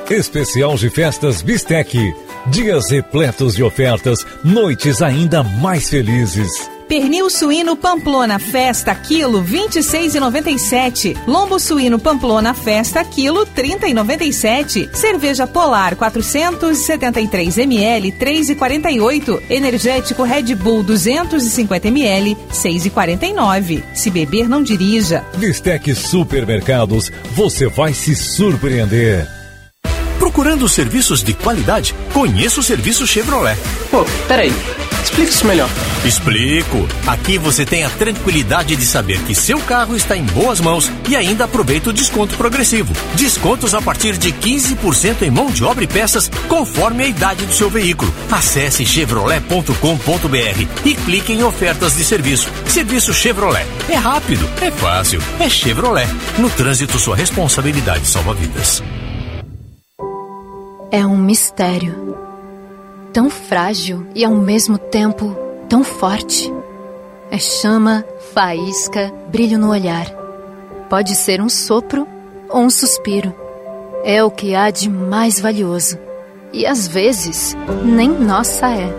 Especial de festas Bistec. Dias repletos de ofertas, noites ainda mais felizes. Pernil suíno Pamplona Festa quilo 26,97. Lombo suíno Pamplona Festa quilo 30,97. Cerveja Polar 473 ml 3,48. Energético Red Bull 250 ml 6,49. Se beber não dirija. Vistec Supermercados, você vai se surpreender. Procurando serviços de qualidade? Conheça o serviço Chevrolet. Pô, peraí. Explica isso melhor. Explico. Aqui você tem a tranquilidade de saber que seu carro está em boas mãos e ainda aproveita o desconto progressivo. Descontos a partir de 15% em mão de obra e peças, conforme a idade do seu veículo. Acesse chevrolet.com.br e clique em ofertas de serviço. Serviço Chevrolet. É rápido, é fácil, é Chevrolet. No trânsito, sua responsabilidade salva vidas. É um mistério tão frágil e ao mesmo tempo tão forte. É chama, faísca, brilho no olhar. Pode ser um sopro ou um suspiro. É o que há de mais valioso. E às vezes, nem nossa é.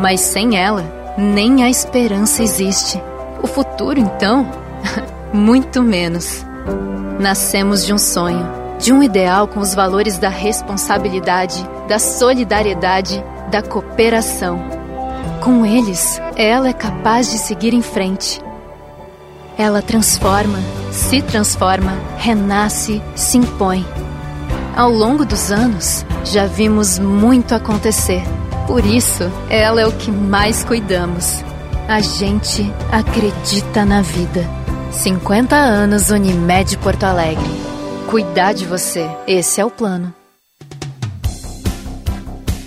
Mas sem ela, nem a esperança existe. O futuro, então, muito menos. Nascemos de um sonho, de um ideal com os valores da responsabilidade, da solidariedade, da cooperação. Com eles, ela é capaz de seguir em frente. Ela transforma, se transforma, renasce, se impõe. Ao longo dos anos, já vimos muito acontecer. Por isso, ela é o que mais cuidamos. A gente acredita na vida. 50 anos Unimed Porto Alegre. Cuidar de você, esse é o plano.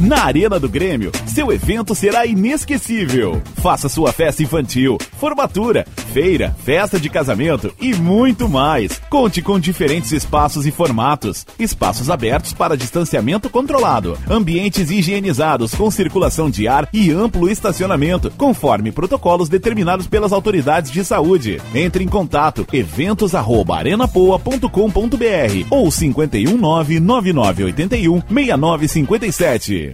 Na Arena do Grêmio, seu evento será inesquecível. Faça sua festa infantil, formatura, feira, festa de casamento e muito mais. Conte com diferentes espaços e formatos. Espaços abertos para distanciamento controlado, ambientes higienizados com circulação de ar e amplo estacionamento, conforme protocolos determinados pelas autoridades de saúde. Entre em contato eventos@arenapoa.com.br ou 519 9981 6957.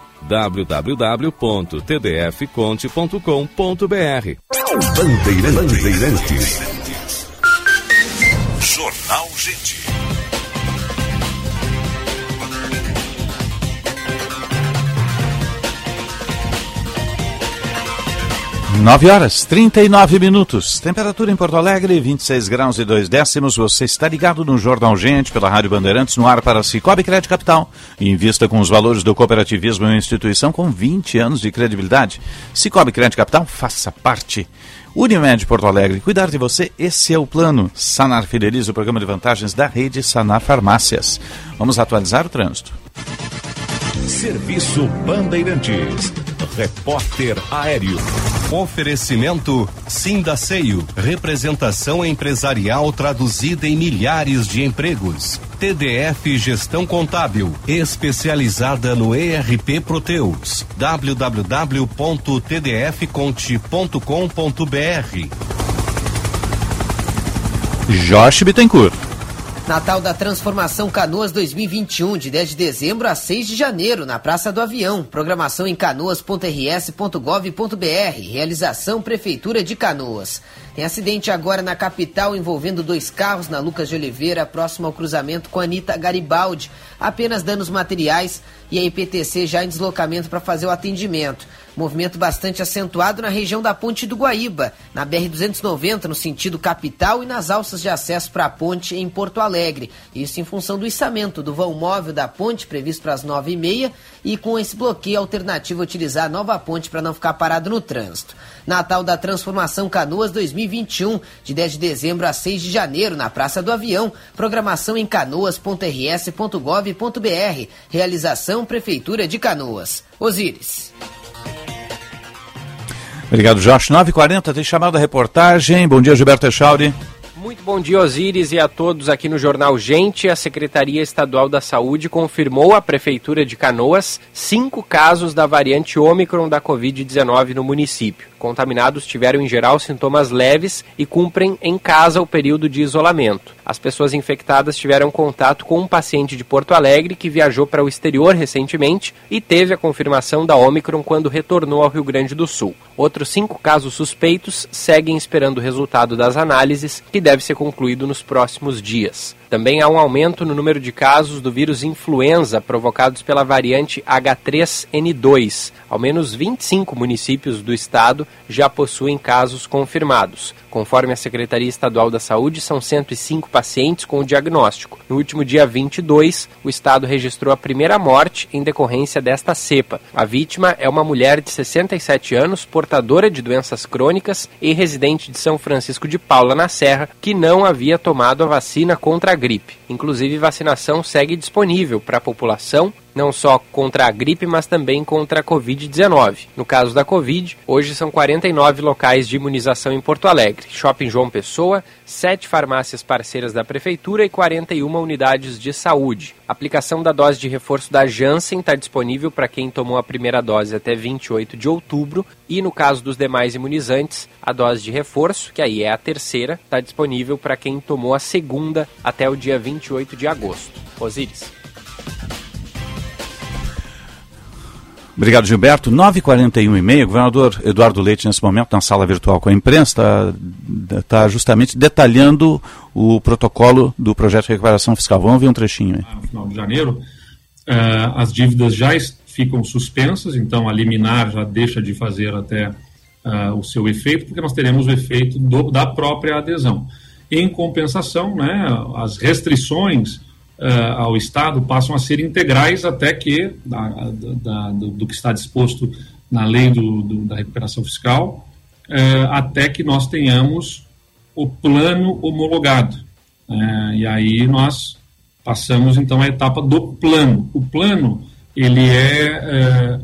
www.tdfconte.com.br Bandeirantes. Jornal Gente. 9 horas 39 minutos. Temperatura em Porto Alegre, 26 graus e 2 décimos. Você está ligado no Jornal Gente pela Rádio Bandeirantes no ar para Cicobi Crédito Capital. Invista com os valores do cooperativismo em uma instituição com 20 anos de credibilidade. Cicobi Crédito Capital, faça parte. Unimed Porto Alegre, cuidar de você, esse é o plano. Sanar fideliza o programa de vantagens da rede Sanar Farmácias. Vamos atualizar o trânsito. Serviço Bandeirantes. Repórter Aéreo. Oferecimento Sindaceio. Representação empresarial traduzida em milhares de empregos. TDF Gestão Contábil. Especializada no ERP Proteus. www.tdfconte.com.br Josh Bittencourt. Natal da Transformação Canoas 2021, de 10 de dezembro a 6 de janeiro, na Praça do Avião. Programação em canoas.rs.gov.br. Realização Prefeitura de Canoas. Tem acidente agora na capital envolvendo dois carros na Lucas de Oliveira, próximo ao cruzamento com Anitta Garibaldi. Apenas danos materiais e a IPTC já em deslocamento para fazer o atendimento. Movimento bastante acentuado na região da Ponte do Guaíba, na BR-290, no sentido capital, e nas alças de acesso para a ponte em Porto Alegre. Isso em função do içamento do vão móvel da ponte, previsto para as 9h30, e com esse bloqueio alternativo utilizar a nova ponte para não ficar parado no trânsito. Natal da Transformação Canoas 2021, de 10 de dezembro a 6 de janeiro, na Praça do Avião. Programação em canoas.rs.gov.br. Realização Prefeitura de Canoas. Osíris. Obrigado, Josh. 9h40, tem chamada a reportagem. Bom dia, Gilberto Echauri. Muito bom dia, Osíris, e a todos aqui no Jornal Gente. A Secretaria Estadual da Saúde confirmou à Prefeitura de Canoas cinco casos da variante Ômicron da Covid-19 no município. Contaminados tiveram, em geral, sintomas leves e cumprem em casa o período de isolamento. As pessoas infectadas tiveram contato com um paciente de Porto Alegre que viajou para o exterior recentemente e teve a confirmação da Ômicron quando retornou ao Rio Grande do Sul. Outros cinco casos suspeitos seguem esperando o resultado das análises, que deve ser concluído nos próximos dias. Também há um aumento no número de casos do vírus influenza provocados pela variante H3N2. Ao menos 25 municípios do estado já possuem casos confirmados. Conforme a Secretaria Estadual da Saúde, são 105 pacientes com o diagnóstico. No último dia 22, o estado registrou a primeira morte em decorrência desta cepa. A vítima é uma mulher de 67 anos, portadora de doenças crônicas e residente de São Francisco de Paula, na Serra, que não havia tomado a vacina contra a gripe. Inclusive, vacinação segue disponível para a população não só contra a gripe, mas também contra a Covid-19. No caso da Covid, hoje são 49 locais de imunização em Porto Alegre, Shopping João Pessoa, sete farmácias parceiras da Prefeitura e 41 unidades de saúde. A aplicação da dose de reforço da Janssen está disponível para quem tomou a primeira dose até 28 de outubro e, no caso dos demais imunizantes, a dose de reforço, que aí é a terceira, está disponível para quem tomou a segunda até o dia 28 de agosto. Osíris. Obrigado, Gilberto. 9h41 e meia, governador Eduardo Leite, nesse momento, na sala virtual com a imprensa, está tá justamente detalhando o protocolo do projeto de recuperação fiscal. Vamos ver um trechinho aí. No final de janeiro, uh, as dívidas já ficam suspensas, então a liminar já deixa de fazer até uh, o seu efeito, porque nós teremos o efeito do, da própria adesão. Em compensação, né, as restrições uh, ao Estado passam a ser integrais até que, da, da, do, do, que está disposto na lei do, do, da recuperação fiscal, uh, até que nós tenhamos o plano homologado. Uh, e aí nós passamos então à etapa do plano. O plano ele é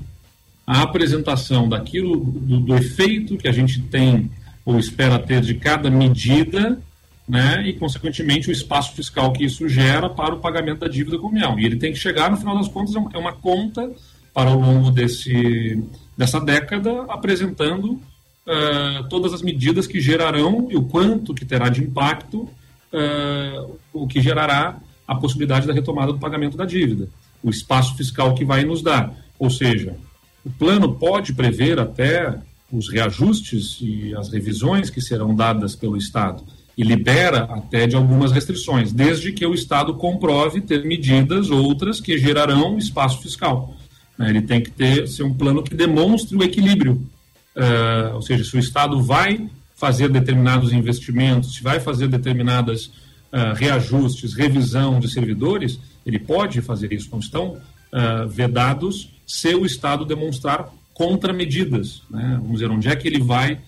a apresentação daquilo do, do, efeito que a gente tem ou espera ter de cada medida né, e, consequentemente, o espaço fiscal que isso gera para o pagamento da dívida com a União. E ele tem que chegar, no final das contas, é uma conta para ao longo desse, dessa década, apresentando uh, todas as medidas que gerarão e o quanto que terá de impacto, uh, o que gerará a possibilidade da retomada do pagamento da dívida, o espaço fiscal que vai nos dar. Ou seja, o plano pode prever até os reajustes e as revisões que serão dadas pelo Estado e libera até de algumas restrições, desde que o Estado comprove ter medidas outras que gerarão espaço fiscal. Né? Ele tem que ter ser um plano que demonstre o equilíbrio, uh, ou seja, se o Estado vai fazer determinados investimentos, se vai fazer determinadas uh, reajustes, revisão de servidores, ele pode fazer isso. Não estão uh, vedados se o Estado demonstrar contramedidas. Né? Vamos dizer, onde é que ele vai,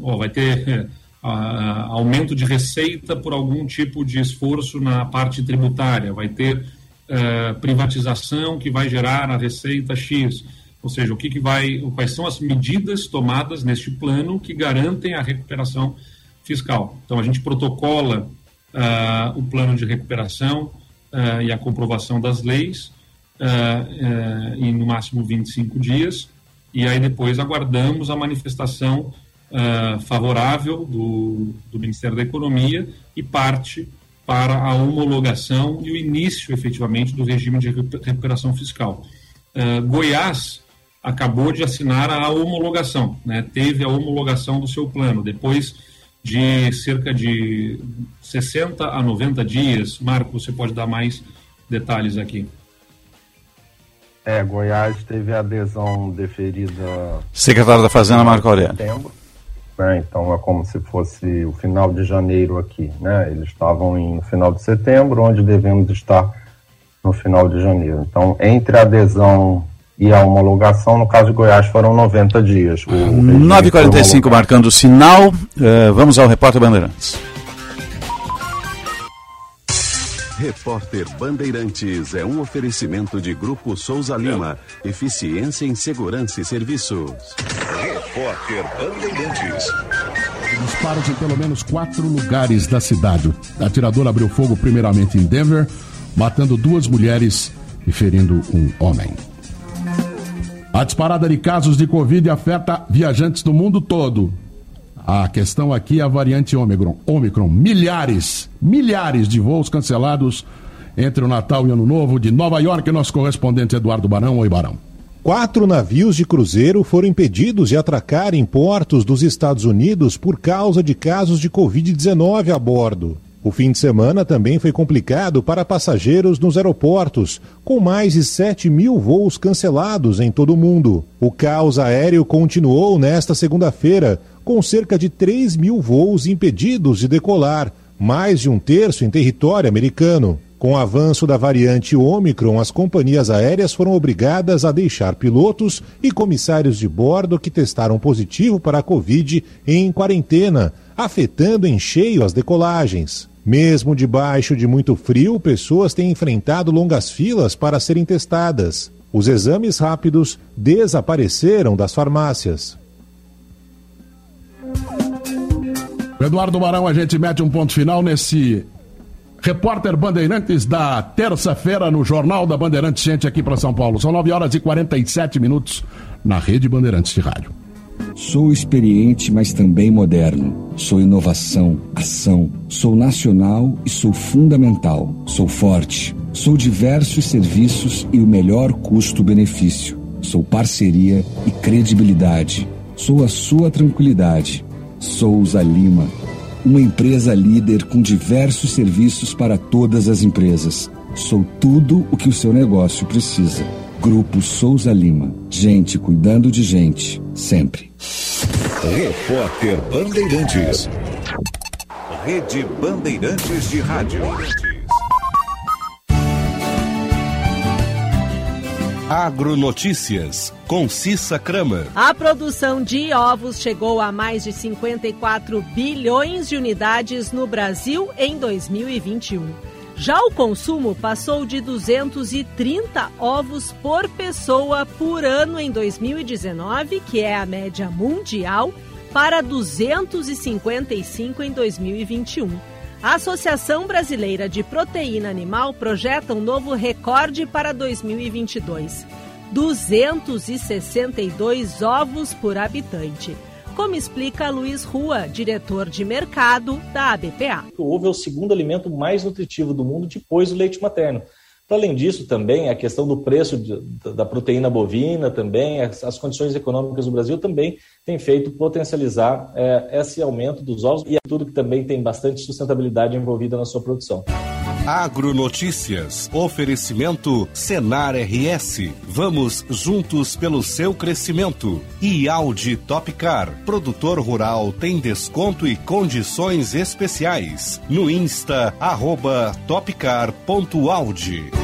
oh, vai ter a, aumento de receita por algum tipo de esforço na parte tributária, vai ter uh, privatização que vai gerar a receita X. Ou seja, o que, que vai, quais são as medidas tomadas neste plano que garantem a recuperação fiscal. Então, a gente protocola uh, o plano de recuperação uh, e a comprovação das leis em no máximo 25 dias, e aí depois aguardamos a manifestação uh, favorável do, do Ministério da Economia e parte para a homologação e o início, efetivamente, do regime de recuperação fiscal. Uh, Goiás acabou de assinar a homologação, né? teve a homologação do seu plano, depois de cerca de 60 a 90 dias. Marco, você pode dar mais detalhes aqui. É, Goiás teve a adesão deferida. Secretário da Fazenda, Marco Aurélio. Setembro né? Então é como se fosse o final de janeiro aqui, né? Eles estavam em, no final de setembro, onde devemos estar no final de janeiro. Então, entre a adesão e a homologação, no caso de Goiás, foram 90 dias. 9h45 marcando o sinal. Uh, vamos ao repórter Bandeirantes. Repórter Bandeirantes é um oferecimento de Grupo Souza Lima. Eficiência em Segurança e Serviços. Repórter Bandeirantes. Disparos em pelo menos quatro lugares da cidade. A atirador abriu fogo primeiramente em Denver, matando duas mulheres e ferindo um homem. A disparada de casos de Covid afeta viajantes do mundo todo. A questão aqui é a variante Ômicron. Ômicron, milhares, milhares de voos cancelados entre o Natal e Ano Novo de Nova York, nosso correspondente Eduardo Barão. Oi, Barão. Quatro navios de cruzeiro foram impedidos de atracar em portos dos Estados Unidos por causa de casos de Covid-19 a bordo. O fim de semana também foi complicado para passageiros nos aeroportos, com mais de 7 mil voos cancelados em todo o mundo. O caos aéreo continuou nesta segunda-feira, com cerca de 3 mil voos impedidos de decolar, mais de um terço em território americano. Com o avanço da variante Omicron, as companhias aéreas foram obrigadas a deixar pilotos e comissários de bordo que testaram positivo para a Covid em quarentena, afetando em cheio as decolagens. Mesmo debaixo de muito frio, pessoas têm enfrentado longas filas para serem testadas. Os exames rápidos desapareceram das farmácias. Eduardo Marão, a gente mete um ponto final nesse repórter Bandeirantes da terça-feira no Jornal da Bandeirantes Gente aqui para São Paulo. São 9 horas e 47 minutos na Rede Bandeirantes de Rádio. Sou experiente, mas também moderno. Sou inovação, ação. Sou nacional e sou fundamental. Sou forte. Sou diversos serviços e o melhor custo-benefício. Sou parceria e credibilidade. Sou a sua tranquilidade. Souza Lima uma empresa líder com diversos serviços para todas as empresas. Sou tudo o que o seu negócio precisa. Grupo Souza Lima. Gente cuidando de gente, sempre. Repórter Bandeirantes. Rede Bandeirantes de Rádio. Agronotícias, com Cissa Kramer. A produção de ovos chegou a mais de 54 bilhões de unidades no Brasil em 2021. Já o consumo passou de 230 ovos por pessoa por ano em 2019, que é a média mundial, para 255 em 2021. A Associação Brasileira de Proteína Animal projeta um novo recorde para 2022: 262 ovos por habitante. Como explica Luiz Rua, diretor de mercado da ABPA. O ovo é o segundo alimento mais nutritivo do mundo depois do leite materno. Além disso, também a questão do preço de, da proteína bovina, também as, as, condições econômicas do Brasil também tem feito potencializar é, esse aumento dos ovos e é tudo que também tem bastante sustentabilidade envolvida na sua produção. Agronotícias. Oferecimento Senar RS. Vamos juntos pelo seu crescimento. E Audi Topcar. Produtor rural tem desconto e condições especiais. No Insta, arroba topcar.audi.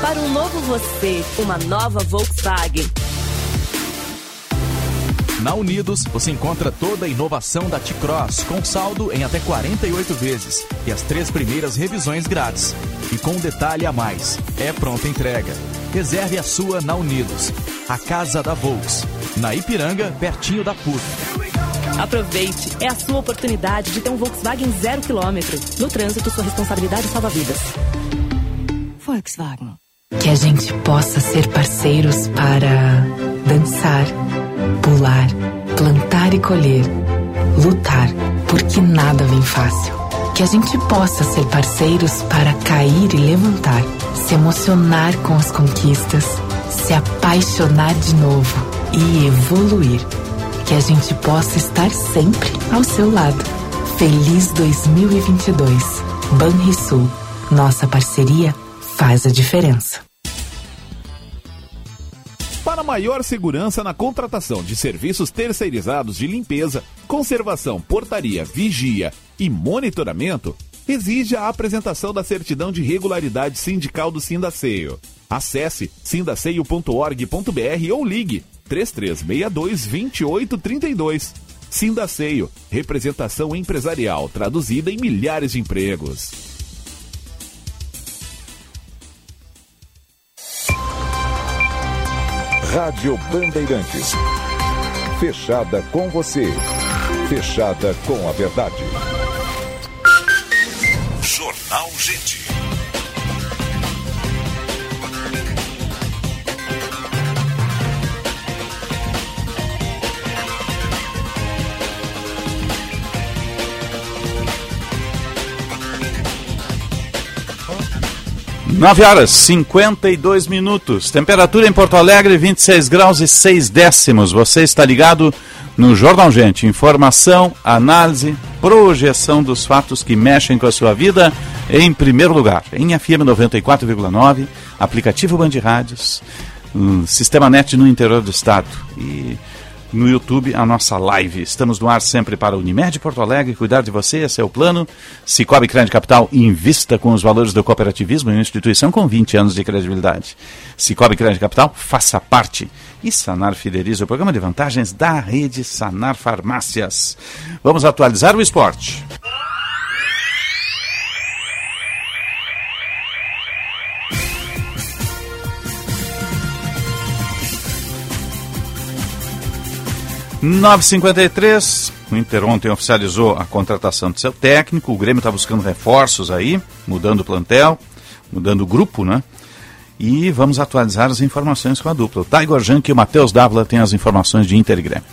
Para um novo você, uma nova Volkswagen. Na Unidos, você encontra toda a inovação da T-Cross, com saldo em até 48 vezes e as três primeiras revisões grátis. E com um detalhe a mais: é pronta entrega. Reserve a sua na Unidos, a casa da Volks, na Ipiranga, pertinho da PUC. Aproveite, é a sua oportunidade de ter um Volkswagen zero quilômetro. No trânsito, sua responsabilidade salva vidas. Volkswagen. Que a gente possa ser parceiros para dançar, pular, plantar e colher, lutar, porque nada vem fácil. Que a gente possa ser parceiros para cair e levantar, se emocionar com as conquistas, se apaixonar de novo e evoluir. Que a gente possa estar sempre ao seu lado. Feliz 2022. Banrisul. Nossa parceria faz a diferença. Para maior segurança na contratação de serviços terceirizados de limpeza, conservação, portaria, vigia e monitoramento exige a apresentação da certidão de regularidade sindical do Sindaceio. Acesse sindaceio.org.br ou ligue 3362 2832. Sindaceio, representação empresarial traduzida em milhares de empregos. Rádio Bandeirantes. Fechada com você. Fechada com a verdade. Jornal Gente. Nove horas 52 minutos. Temperatura em Porto Alegre, 26 graus e 6 décimos. Você está ligado no Jornal Gente. Informação, análise, projeção dos fatos que mexem com a sua vida em primeiro lugar. Em FM 94,9, aplicativo Band Rádios, um, Sistema Net no interior do estado. E no YouTube a nossa live. Estamos no ar sempre para Unimed Porto Alegre, cuidar de você, esse é o plano. Cicobi Crédito Capital, invista com os valores do cooperativismo em uma instituição com 20 anos de credibilidade. Cicobi Crédito Capital, faça parte. E Sanar Fideliza, o programa de vantagens da rede Sanar Farmácias. Vamos atualizar o esporte. Nove cinquenta e três. O Inter ontem oficializou a contratação de seu técnico. O Grêmio está buscando reforços aí, mudando o plantel, mudando o grupo, né? E vamos atualizar as informações com a dupla. O Tiger Junk e o Matheus Dávila têm as informações de Inter e Grêmio.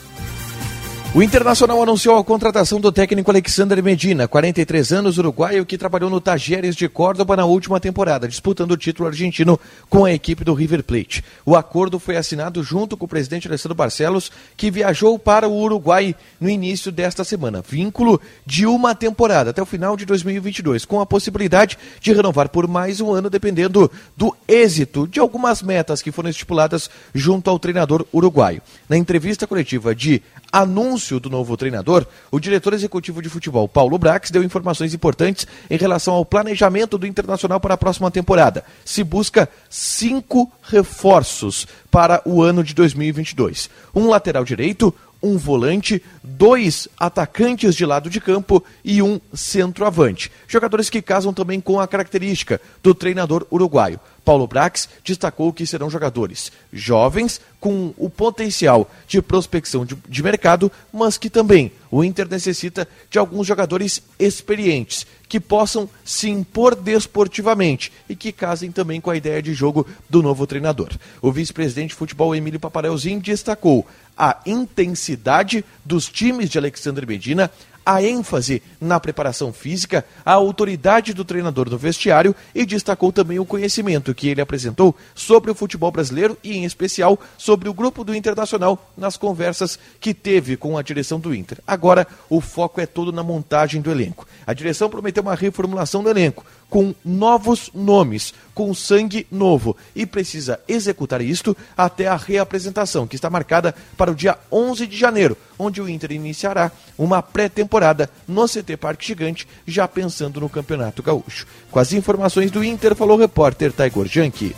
O Internacional anunciou a contratação do técnico Alexander Medina, 43 anos, uruguaio, que trabalhou no Tajeres de Córdoba na última temporada, disputando o título argentino com a equipe do River Plate. O acordo foi assinado junto com o presidente Alessandro Barcelos, que viajou para o Uruguai no início desta semana. Vínculo de uma temporada até o final de 2022, com a possibilidade de renovar por mais um ano, dependendo do êxito de algumas metas que foram estipuladas junto ao treinador uruguaio. Na entrevista coletiva de anúncio do novo treinador, o diretor executivo de futebol, Paulo Brax, deu informações importantes em relação ao planejamento do Internacional para a próxima temporada. Se busca cinco reforços para o ano de 2022: um lateral direito, um volante, dois atacantes de lado de campo e um centroavante. Jogadores que casam também com a característica do treinador uruguaio. Paulo Brax destacou que serão jogadores jovens com o potencial de prospecção de, de, mercado, mas que também o Inter necessita de alguns jogadores experientes que possam se impor desportivamente e que casem também com a ideia de jogo do novo treinador. O vice-presidente de futebol Emílio Paparelzinho destacou a intensidade dos times de Alexandre Medina, a ênfase na preparação física, a autoridade do treinador no vestiário e destacou também o conhecimento que ele apresentou sobre o futebol brasileiro e, em especial, sobre o grupo do Internacional nas conversas que teve com a direção do Inter. Agora, o foco é todo na montagem do elenco. A direção prometeu uma reformulação do elenco, com novos nomes, com sangue novo e precisa executar isto até a reapresentação, que está marcada para o dia 11 de janeiro, onde o Inter iniciará uma pré-temporada no CT Parque Gigante, já pensando no Campeonato Gaúcho. Com as informações do Inter, falou o repórter Taigor Janki.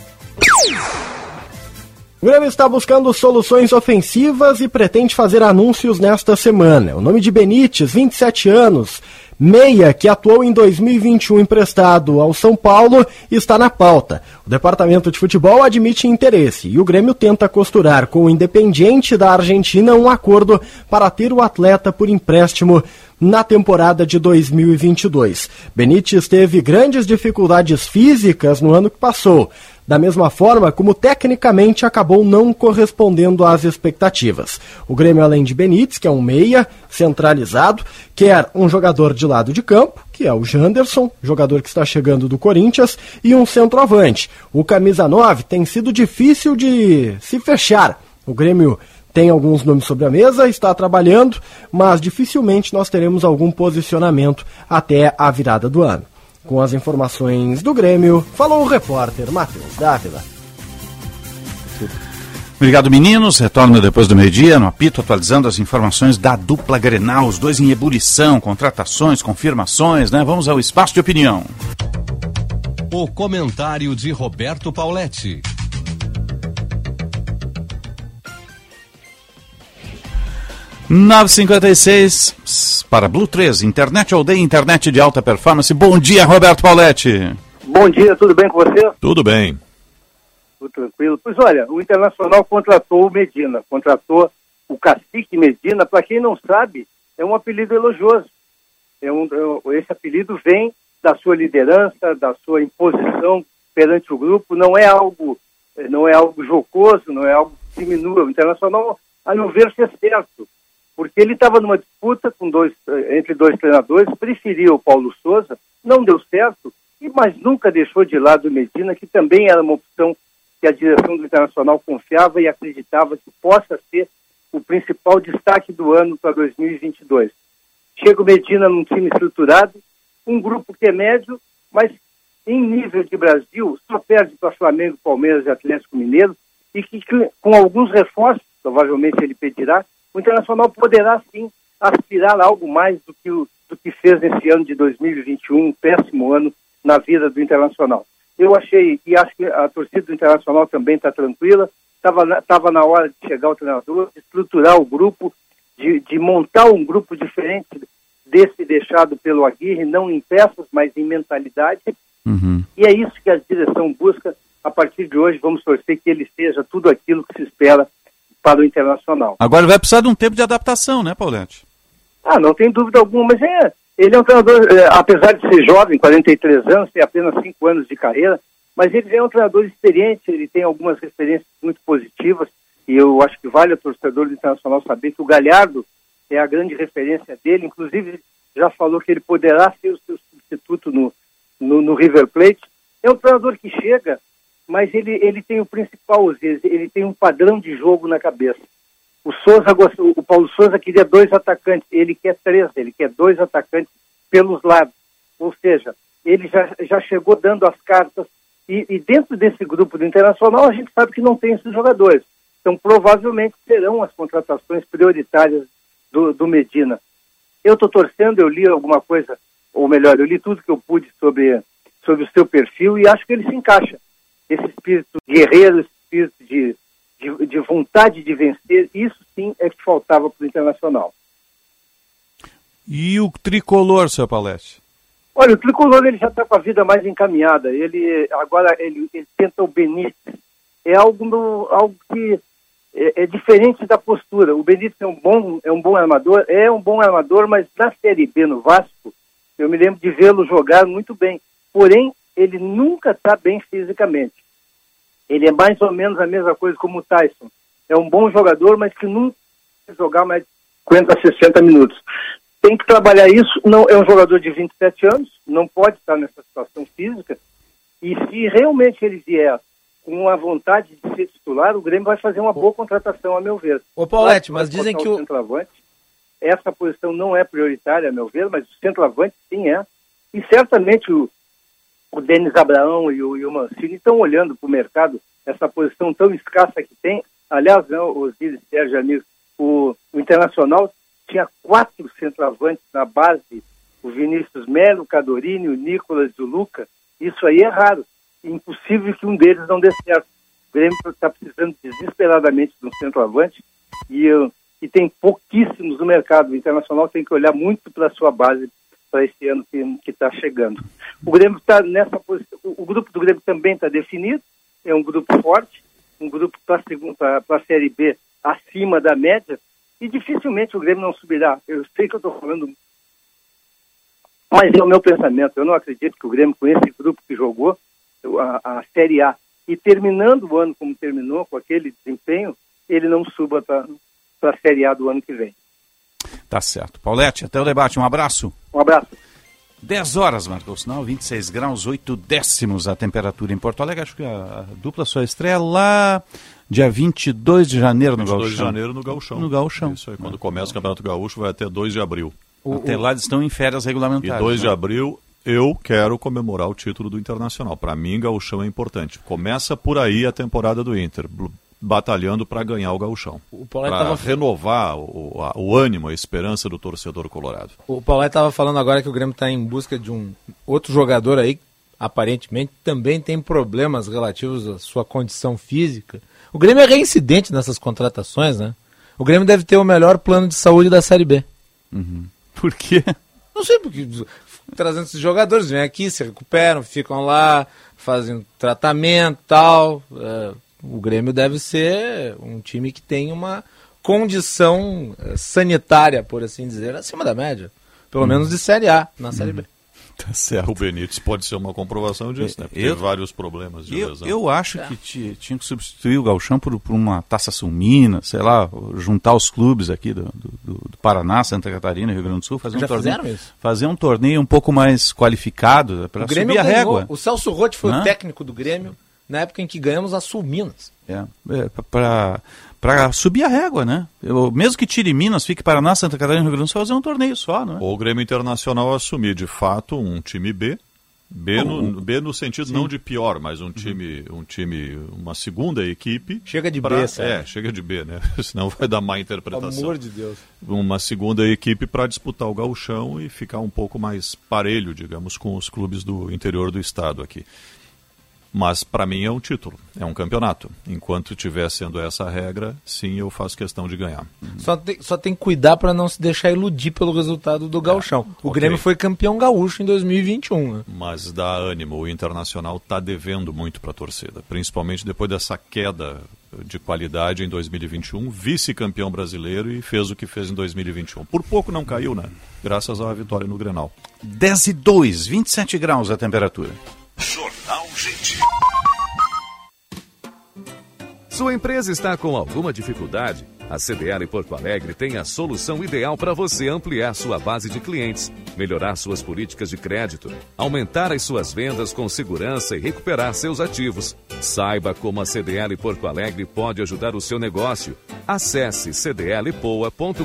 O Grêmio está buscando soluções ofensivas e pretende fazer anúncios nesta semana. O nome de Benítez, 27 anos, meia que atuou em 2021 emprestado ao São Paulo, está na pauta. O departamento de futebol admite interesse e o Grêmio tenta costurar com o Independiente da Argentina um acordo para ter o atleta por empréstimo na temporada de 2022. Benítez teve grandes dificuldades físicas no ano que passou da mesma forma como tecnicamente acabou não correspondendo às expectativas. O Grêmio, além de Benítez, que é um meia centralizado, quer um jogador de lado de campo, que é o Janderson, jogador que está chegando do Corinthians, e um centroavante. O camisa 9 tem sido difícil de se fechar. O Grêmio tem alguns nomes sobre a mesa, está trabalhando, mas dificilmente nós teremos algum posicionamento até a virada do ano. Com as informações do Grêmio, falou o repórter Matheus Dávila. Obrigado, meninos. Retorno depois do meio-dia no apito, atualizando as informações da dupla Grenal, os dois em ebulição, contratações, confirmações, né? Vamos ao espaço de opinião. O comentário de Roberto Pauletti. Nove cinquenta e seis para Blue 3, internet day, internet de alta performance. Bom dia, Roberto Pauletti. Bom dia, tudo bem com você? Tudo bem. Tudo tranquilo. Pois olha, o Internacional contratou o Medina, contratou o Cacique Medina. Para quem não sabe, é um apelido elogioso. É um, é, esse apelido vem da sua liderança, da sua imposição perante o grupo. Não é algo, não é algo jocoso, não é algo que diminua. O Internacional, a meu ver, fez certo, porque ele estava numa disputa com dois, entre dois treinadores, preferia o Paulo Souza, não deu certo, mas nunca deixou de lado o Medina, que também era uma opção que a direção do Internacional confiava e acreditava que possa ser o principal destaque do ano para 2022. Chega o Medina num time estruturado, um grupo que é médio, mas em nível de Brasil só perde para Flamengo, Palmeiras e Atlético Mineiro e que com alguns reforços, provavelmente ele pedirá, o Internacional poderá sim aspirar a algo mais do que, o, do que fez nesse ano de 2021, um péssimo ano na vida do Internacional. Eu achei, e acho que a torcida do Internacional também está tranquila, estava tava na hora de chegar o treinador, de estruturar o grupo, de, de montar um grupo diferente desse deixado pelo Aguirre, não em peças, mas em mentalidade. Uhum. E é isso que a direção busca. A partir de hoje, vamos torcer que ele seja tudo aquilo que se espera para o Internacional. Agora vai precisar de um tempo de adaptação, né, Paulette? Ah, não tem dúvida alguma, mas é, ele é um treinador, é, apesar de ser jovem, 43 anos, tem apenas 5 anos de carreira, mas ele é um treinador experiente, ele tem algumas referências muito positivas, e eu acho que vale a torcedor do Internacional saber que o Galhardo é a grande referência dele, inclusive já falou que ele poderá ser o seu substituto no, no, no River Plate. É um treinador que chega, mas ele, ele tem o principal, ele tem um padrão de jogo na cabeça. O Souza, o Paulo Souza queria dois atacantes, ele quer três, ele quer dois atacantes pelos lados. Ou seja, ele já, já chegou dando as cartas. E, e dentro desse grupo do Internacional, a gente sabe que não tem esses jogadores. Então, provavelmente serão as contratações prioritárias do, do Medina. Eu estou torcendo, eu li alguma coisa, ou melhor, eu li tudo que eu pude sobre, sobre o seu perfil e acho que ele se encaixa. Esse espírito guerreiro, esse espírito de de, de vontade de vencer, isso sim é que faltava para o Internacional. E o tricolor, seu Palestre? Olha, o tricolor ele já está com a vida mais encaminhada. Ele agora ele, ele tenta o Benítez. É algo, no, algo que é, é, diferente da postura. O Benítez é um bom é um bom armador, é um bom armador, mas na Série B no Vasco eu me lembro de vê-lo jogar muito bem. Porém, ele nunca está bem fisicamente. Ele é mais ou menos a mesma coisa como o Tyson. É um bom jogador, mas que nunca vai jogar mais de 50 a 60 minutos. Tem que trabalhar isso. Não É um jogador de 27 anos, não pode estar nessa situação física. E se realmente ele vier com a vontade de ser titular, o Grêmio vai fazer uma boa contratação, a meu ver. Ô, Paulette, mas dizem que o... Centroavante. Essa posição não é prioritária, a meu ver, mas o centroavante sim é. E certamente o, o Denis Abraão e o, e o Mancini estão olhando para o mercado, essa posição tão escassa que tem. Aliás, não, Osiris, Sérgio Amigos, o, o Internacional tinha quatro centroavantes na base, o Vinícius Melo, o Cadorini, o Nicolas e o Luca. Isso aí é raro. Impossível que um deles não dê certo. O Grêmio está precisando desesperadamente de um centroavante e, e tem pouquíssimos no mercado. O Internacional tem que olhar muito para a sua base para esse ano que está chegando. O Grêmio está nessa posição, o grupo do Grêmio também está definido, é um grupo forte, um grupo para a Série B acima da média, e dificilmente o Grêmio não subirá. Eu sei que eu estou falando, mas é o meu pensamento. Eu não acredito que o Grêmio, com esse grupo que jogou a, a Série A, e terminando o ano como terminou, com aquele desempenho, ele não suba para a Série A do ano que vem. Tá certo. Paulette, até o debate. Um abraço. Um abraço. 10 horas, marcou o sinal, 26 graus, 8 décimos a temperatura em Porto Alegre. Acho que a, a dupla só estreia lá dia 22 de janeiro no 22 Gauchão. 22 de janeiro no Gauchão. No Gauchão. Isso aí, quando começa o Campeonato Gaúcho vai até 2 de abril. O, até o... lá eles estão em férias regulamentares. E 2 né? de abril eu quero comemorar o título do Internacional. Para mim, Gauchão é importante. Começa por aí a temporada do Inter. Batalhando para ganhar o gauchão. O Paulette Para tava- renovar o, a- o ânimo, a esperança do torcedor colorado. O Paulette estava falando agora que o Grêmio está em busca de um outro jogador aí, que aparentemente também tem problemas relativos à sua condição física. O Grêmio é reincidente nessas contratações, né? O Grêmio deve ter o melhor plano de saúde da Série B. Por quê? Não sei, porque trazendo esses jogadores, vêm aqui, se recuperam, ficam lá, fazem tratamento e tal. É, o Grêmio deve ser um time que tem uma condição eh, sanitária, por assim dizer, acima da média. Pelo menos de Série A, na Série B. Tá certo. O Benítez pode ser uma comprovação disso, né? Porque Eu- teve vários problemas de Eu, lesão. eu acho que ti- tinha que substituir o Galchão por, por uma Taça Sul Minas, sei lá, juntar os clubes aqui do, do- do- Paraná, Santa Catarina, Rio Grande do Sul, fazer Já um torneio, fazer um torneio um pouco mais qualificado para O Grêmio subir a ganhou- régua. O Celso Rotti foi Hã? o técnico do Grêmio na época em que ganhamos a Sul Minas. É, para subir a régua, né? Eu, mesmo que tire Minas, fique Paraná, Santa Catarina, Rio Grande do Sul, fazer um torneio só, não é? Ou o Grêmio Internacional assumir de fato um time B. B no, B no sentido sim. não de pior, mas um time, um time, uma segunda equipe. Chega de pra- B, sabe? É, chega de B, né? Senão vai dar má Pelo interpretação. amor de Deus. Uma segunda equipe para disputar o gauchão e ficar um pouco mais parelho, digamos, com os clubes do interior do estado aqui. Mas para mim é um título, é um campeonato. Enquanto estiver sendo essa a regra, sim, eu faço questão de ganhar. Só tem, só tem que cuidar para não se deixar iludir pelo resultado do Gauchão. o ok. Grêmio foi campeão gaúcho em 2021. Né? Mas dá ânimo, o Internacional está devendo muito para a torcida, principalmente depois dessa queda de qualidade em 2021, vice-campeão brasileiro e fez o que fez em 2021. Por pouco não caiu, né? Graças à vitória no Grenal. 10 e 2, 27 graus a temperatura. Jornal Gente. Sua empresa está com alguma dificuldade? A CDL Porto Alegre tem a solução ideal para você ampliar sua base de clientes, melhorar suas políticas de crédito, aumentar as suas vendas com segurança e recuperar seus ativos. Saiba como a CDL Porto Alegre pode ajudar o seu negócio. Acesse cdlpoa.com.br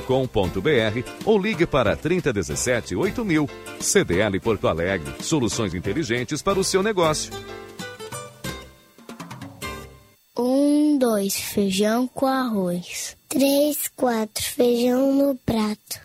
ou ligue para 3017 8000. CDL Porto Alegre, soluções inteligentes para o seu negócio. Um, dois, feijão com arroz. Três, quatro, feijão no prato.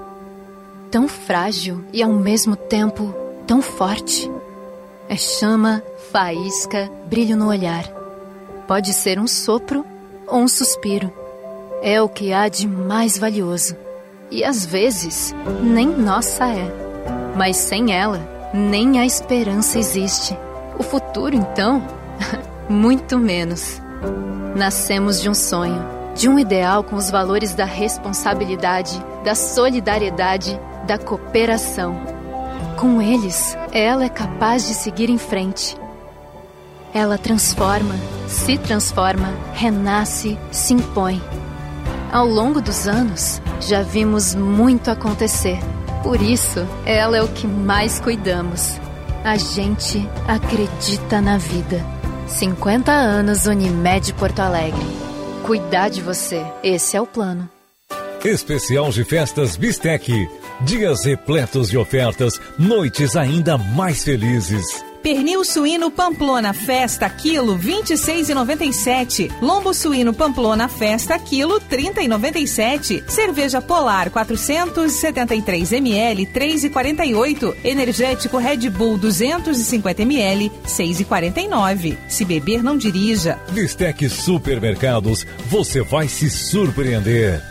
Tão frágil e ao mesmo tempo tão forte. É chama, faísca, brilho no olhar. Pode ser um sopro ou um suspiro. É o que há de mais valioso. E às vezes, nem nossa é. Mas sem ela, nem a esperança existe. O futuro, então, muito menos. Nascemos de um sonho, de um ideal com os valores da responsabilidade, da solidariedade, da cooperação. Com eles, ela é capaz de seguir em frente. Ela transforma, se transforma, renasce, se impõe. Ao longo dos anos, já vimos muito acontecer. Por isso, ela é o que mais cuidamos. A gente acredita na vida. 50 anos Unimed Porto Alegre. Cuidar de você, esse é o plano. Especial de festas Bistec. Dias repletos de ofertas, noites ainda mais felizes. Pernil suíno Pamplona Festa quilo 26,97. Lombo suíno Pamplona Festa quilo 30,97. Cerveja Polar 473 ml 3,48. Energético Red Bull 250 ml 6,49. Se beber não dirija. Bistec Supermercados, você vai se surpreender.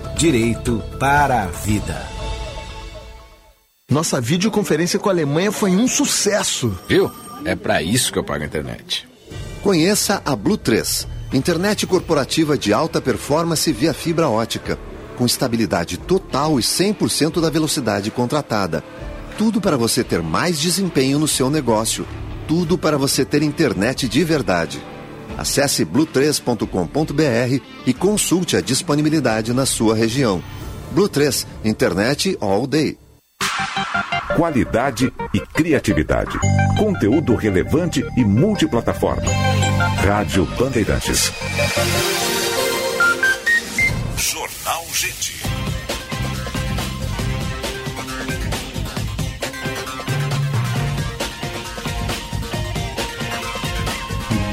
Direito para a vida. Nossa videoconferência com a Alemanha foi um sucesso. Viu? É para isso que eu pago a internet. Conheça a Blue 3, internet corporativa de alta performance via fibra ótica, com estabilidade total e 100% da velocidade contratada. Tudo para você ter mais desempenho no seu negócio. Tudo para você ter internet de verdade. Acesse blue3.com.br e consulte a disponibilidade na sua região. Blue 3, internet all day. Qualidade e criatividade. Conteúdo relevante e multiplataforma. Rádio Bandeirantes.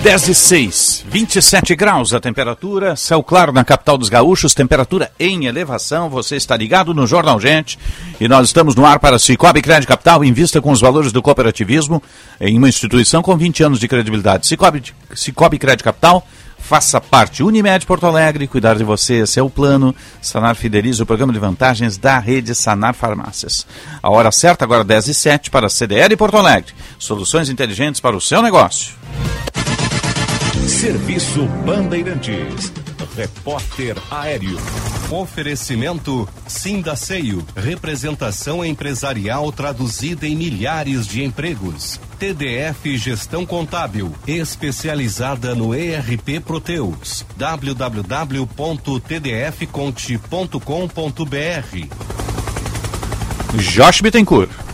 10 e 6, 27 graus a temperatura, céu claro na capital dos gaúchos, temperatura em elevação. Você está ligado no Jornal Gente e nós estamos no ar para Cicobi Crédito Capital. Invista com os valores do cooperativismo em uma instituição com 20 anos de credibilidade. Cicobi, Cicobi Crédito Capital, faça parte. Unimed Porto Alegre, cuidar de você, esse é o plano. Sanar Fideliza, o programa de vantagens da rede Sanar Farmácias. A hora certa, agora 10 e 7 para CDL Porto Alegre. Soluções inteligentes para o seu negócio. Serviço Bandeirantes. Repórter Aéreo. Oferecimento Sindaceio. Representação empresarial traduzida em milhares de empregos. TDF Gestão Contábil. Especializada no ERP Proteus. www.tdfconte.com.br. Josh Bittencourt.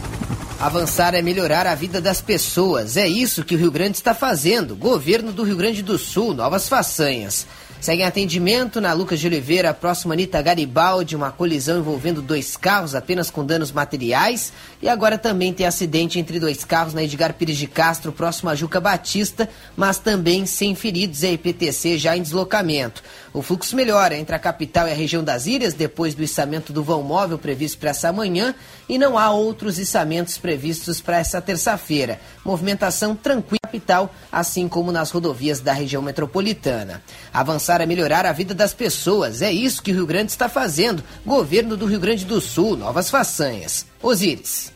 Avançar é melhorar a vida das pessoas. É isso que o Rio Grande está fazendo. Governo do Rio Grande do Sul, novas façanhas. Segue em atendimento na Lucas de Oliveira, próxima Anitta Garibaldi, uma colisão envolvendo dois carros apenas com danos materiais. E agora também tem acidente entre dois carros na Edgar Pires de Castro, próximo a Juca Batista, mas também sem feridos e a IPTC já em deslocamento. O fluxo melhora entre a capital e a região das ilhas depois do içamento do vão móvel previsto para essa manhã e não há outros içamentos previstos para essa terça-feira. Movimentação tranquila na capital, assim como nas rodovias da região metropolitana. Avançar é melhorar a vida das pessoas. É isso que o Rio Grande está fazendo. Governo do Rio Grande do Sul, novas façanhas. Osíris.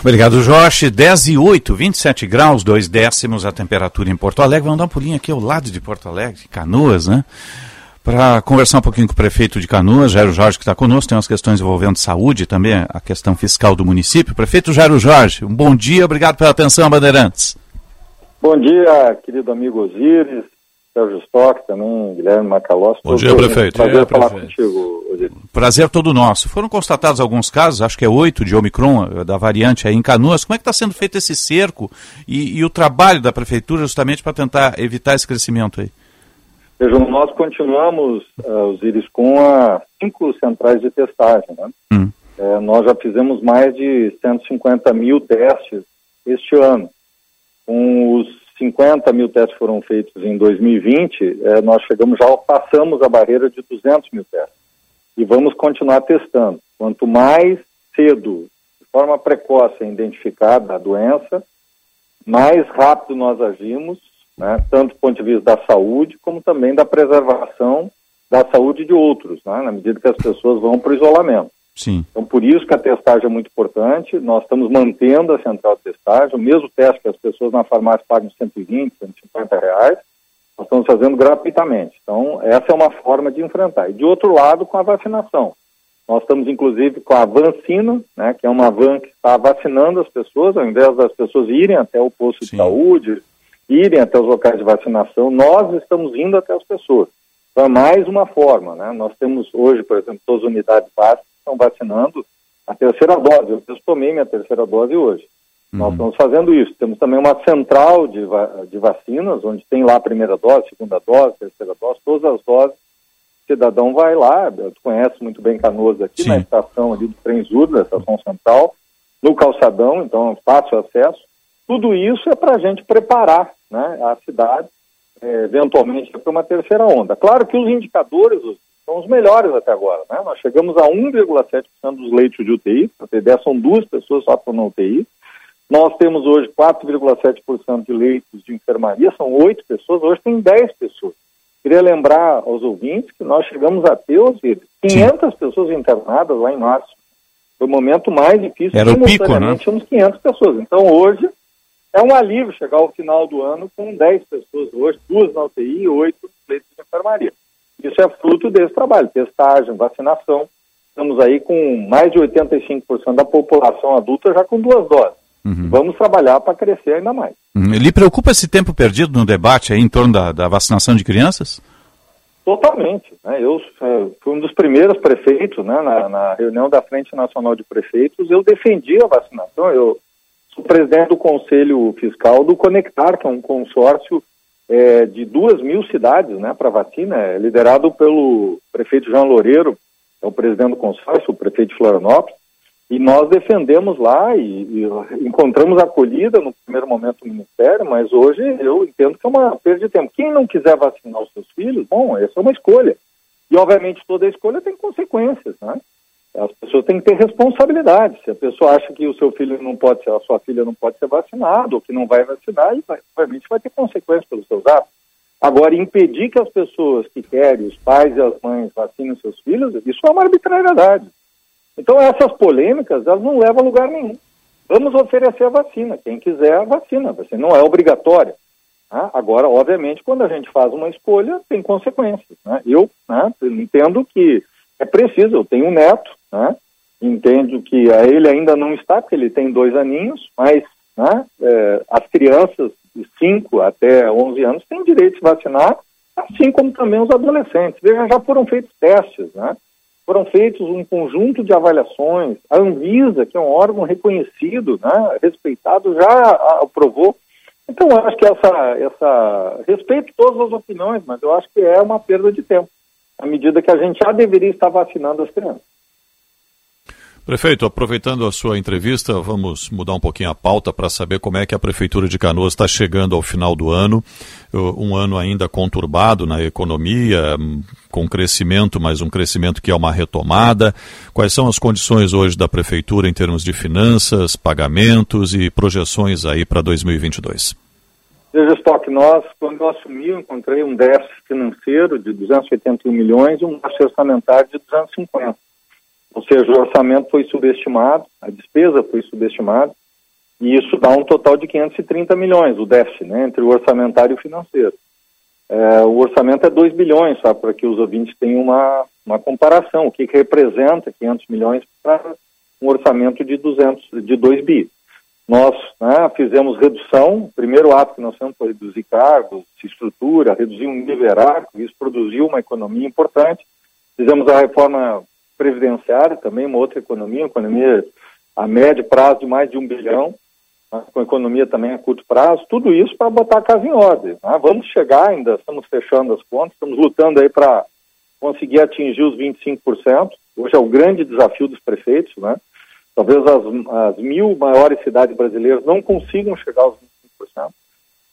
Obrigado, Jorge. 10 e 8, 27 graus, 2 décimos a temperatura em Porto Alegre. Vamos dar um pulinho aqui ao lado de Porto Alegre, Canoas, né? Para conversar um pouquinho com o prefeito de Canoas, Jairo Jorge, que está conosco, tem umas questões envolvendo saúde também, a questão fiscal do município. Prefeito Jairo Jorge, um bom dia, obrigado pela atenção, Bandeirantes. Bom dia, querido amigo Osíris, Sérgio Stock também, Guilherme Macalós. Bom dia, prefeito. Prazer dia, falar prefeito. contigo. Prazer todo nosso. Foram constatados alguns casos, acho que é oito de Omicron, eh, da variante aí em Canoas. Como é que está sendo feito esse cerco e, e o trabalho da prefeitura justamente para tentar evitar esse crescimento aí? Vejam, nós continuamos, uh, Osíris, com as cinco centrais de testagem. Né? Hum. É, nós já fizemos mais de 150 mil testes este ano. Com os 50 mil testes foram feitos em 2020, é, nós chegamos já, passamos a barreira de 200 mil testes. E vamos continuar testando. Quanto mais cedo, de forma precoce, é identificada a doença, mais rápido nós agimos, né, tanto do ponto de vista da saúde, como também da preservação da saúde de outros, né, na medida que as pessoas vão para o isolamento. Sim. Então, por isso que a testagem é muito importante. Nós estamos mantendo a central de testagem, o mesmo teste que as pessoas na farmácia pagam 120, 150 reais, nós estamos fazendo gratuitamente. Então, essa é uma forma de enfrentar. E, de outro lado, com a vacinação. Nós estamos, inclusive, com a Vancina, né, que é uma van que está vacinando as pessoas, ao invés das pessoas irem até o posto de saúde, irem até os locais de vacinação, nós estamos indo até as pessoas. Então, é mais uma forma. Né? Nós temos hoje, por exemplo, todas as unidades básicas estão vacinando a terceira dose. Eu tomei minha terceira dose hoje. Nós estamos fazendo isso. Temos também uma central de, de vacinas, onde tem lá a primeira dose, segunda dose, terceira dose, todas as doses. O cidadão vai lá, tu conhece muito bem Canoas aqui, Sim. na estação ali do Trem Zurdo, da estação central, no calçadão, então é fácil acesso. Tudo isso é para a gente preparar né, a cidade, é, eventualmente, para uma terceira onda. Claro que os indicadores são os melhores até agora. Né? Nós chegamos a 1,7% dos leitos de UTI, para ter ideia, são duas pessoas só estão na UTI. Nós temos hoje 4,7% de leitos de enfermaria, são oito pessoas, hoje tem 10 pessoas. Queria lembrar aos ouvintes que nós chegamos a ter, Osiris, 500 Sim. pessoas internadas lá em março. Foi o momento mais difícil. Era o pico, né? Tínhamos 500 pessoas. Então, hoje, é um alívio chegar ao final do ano com 10 pessoas hoje, duas na UTI e oito leitos de enfermaria. Isso é fruto desse trabalho, testagem, vacinação. Estamos aí com mais de 85% da população adulta já com duas doses. Uhum. Vamos trabalhar para crescer ainda mais. Uhum. Lhe preocupa esse tempo perdido no debate aí em torno da, da vacinação de crianças? Totalmente. Né? Eu é, fui um dos primeiros prefeitos, né, na, na, reunião da Frente Nacional de Prefeitos, eu defendi a vacinação. Eu sou presidente do Conselho Fiscal do Conectar, que é um consórcio é, de duas mil cidades né, para vacina, é liderado pelo prefeito João Loureiro, é o presidente do consórcio, o prefeito de Florianópolis. E nós defendemos lá e, e, encontramos acolhida no primeiro momento no Ministério, mas hoje eu entendo que é uma perda de tempo. Quem não quiser vacinar os seus filhos, bom, essa é uma escolha. E, obviamente, toda escolha tem consequências, né? As pessoas têm que ter responsabilidade. Se a pessoa acha que o seu filho não pode ser, a sua filha não pode ser vacinado, ou que não vai vacinar, obviamente vai ter consequências pelos seus atos. Agora, impedir que as pessoas que querem, os pais e as mães, vacinem seus filhos, isso é uma arbitrariedade. Então essas polêmicas, elas não levam a lugar nenhum. Vamos oferecer a vacina, quem quiser a vacina, vacina não é obrigatória. Né? Agora, obviamente, quando a gente faz uma escolha, tem consequências. Né? Eu, né, entendo que é preciso, eu tenho um neto, né? entendo que ele ainda não está, porque ele tem dois aninhos, mas né, é, as crianças de 5 até 11 anos têm direito de vacinar, assim como também os adolescentes. Veja, já foram feitos testes, né? foram feitos um conjunto de avaliações. A Anvisa, que é um órgão reconhecido, né, respeitado, já aprovou. Então, eu acho que essa, essa. Respeito todas as opiniões, mas eu acho que é uma perda de tempo, à medida que a gente já deveria estar vacinando as crianças. Prefeito, aproveitando a sua entrevista, vamos mudar um pouquinho a pauta para saber como é que a Prefeitura de Canoas está chegando ao final do ano. Um ano ainda conturbado na economia, com crescimento, mas um crescimento que é uma retomada. Quais são as condições hoje da Prefeitura em termos de finanças, pagamentos e projeções aí para 2022? Veja, Stock, nós, quando eu assumi, eu encontrei um déficit financeiro de 281 milhões e um déficit orçamentário de 250 ou seja, o orçamento foi subestimado, a despesa foi subestimada, e isso dá um total de 530 milhões, o déficit, né, entre o orçamentário e o financeiro. É, o orçamento é 2 bilhões, só para que os ouvintes tenham uma, uma comparação, o que, que representa 500 milhões para um orçamento de 200, de 2 bi. Nós né, fizemos redução, o primeiro ato que nós fizemos foi reduzir cargos, estrutura, reduzir um nível isso produziu uma economia importante. Fizemos a reforma previdenciária também, uma outra economia, uma economia a médio prazo de mais de um bilhão, com economia também a curto prazo, tudo isso para botar a casa em ordem. Né? Vamos chegar ainda, estamos fechando as contas, estamos lutando aí para conseguir atingir os 25%. Hoje é o grande desafio dos prefeitos, né? Talvez as, as mil maiores cidades brasileiras não consigam chegar aos 25%,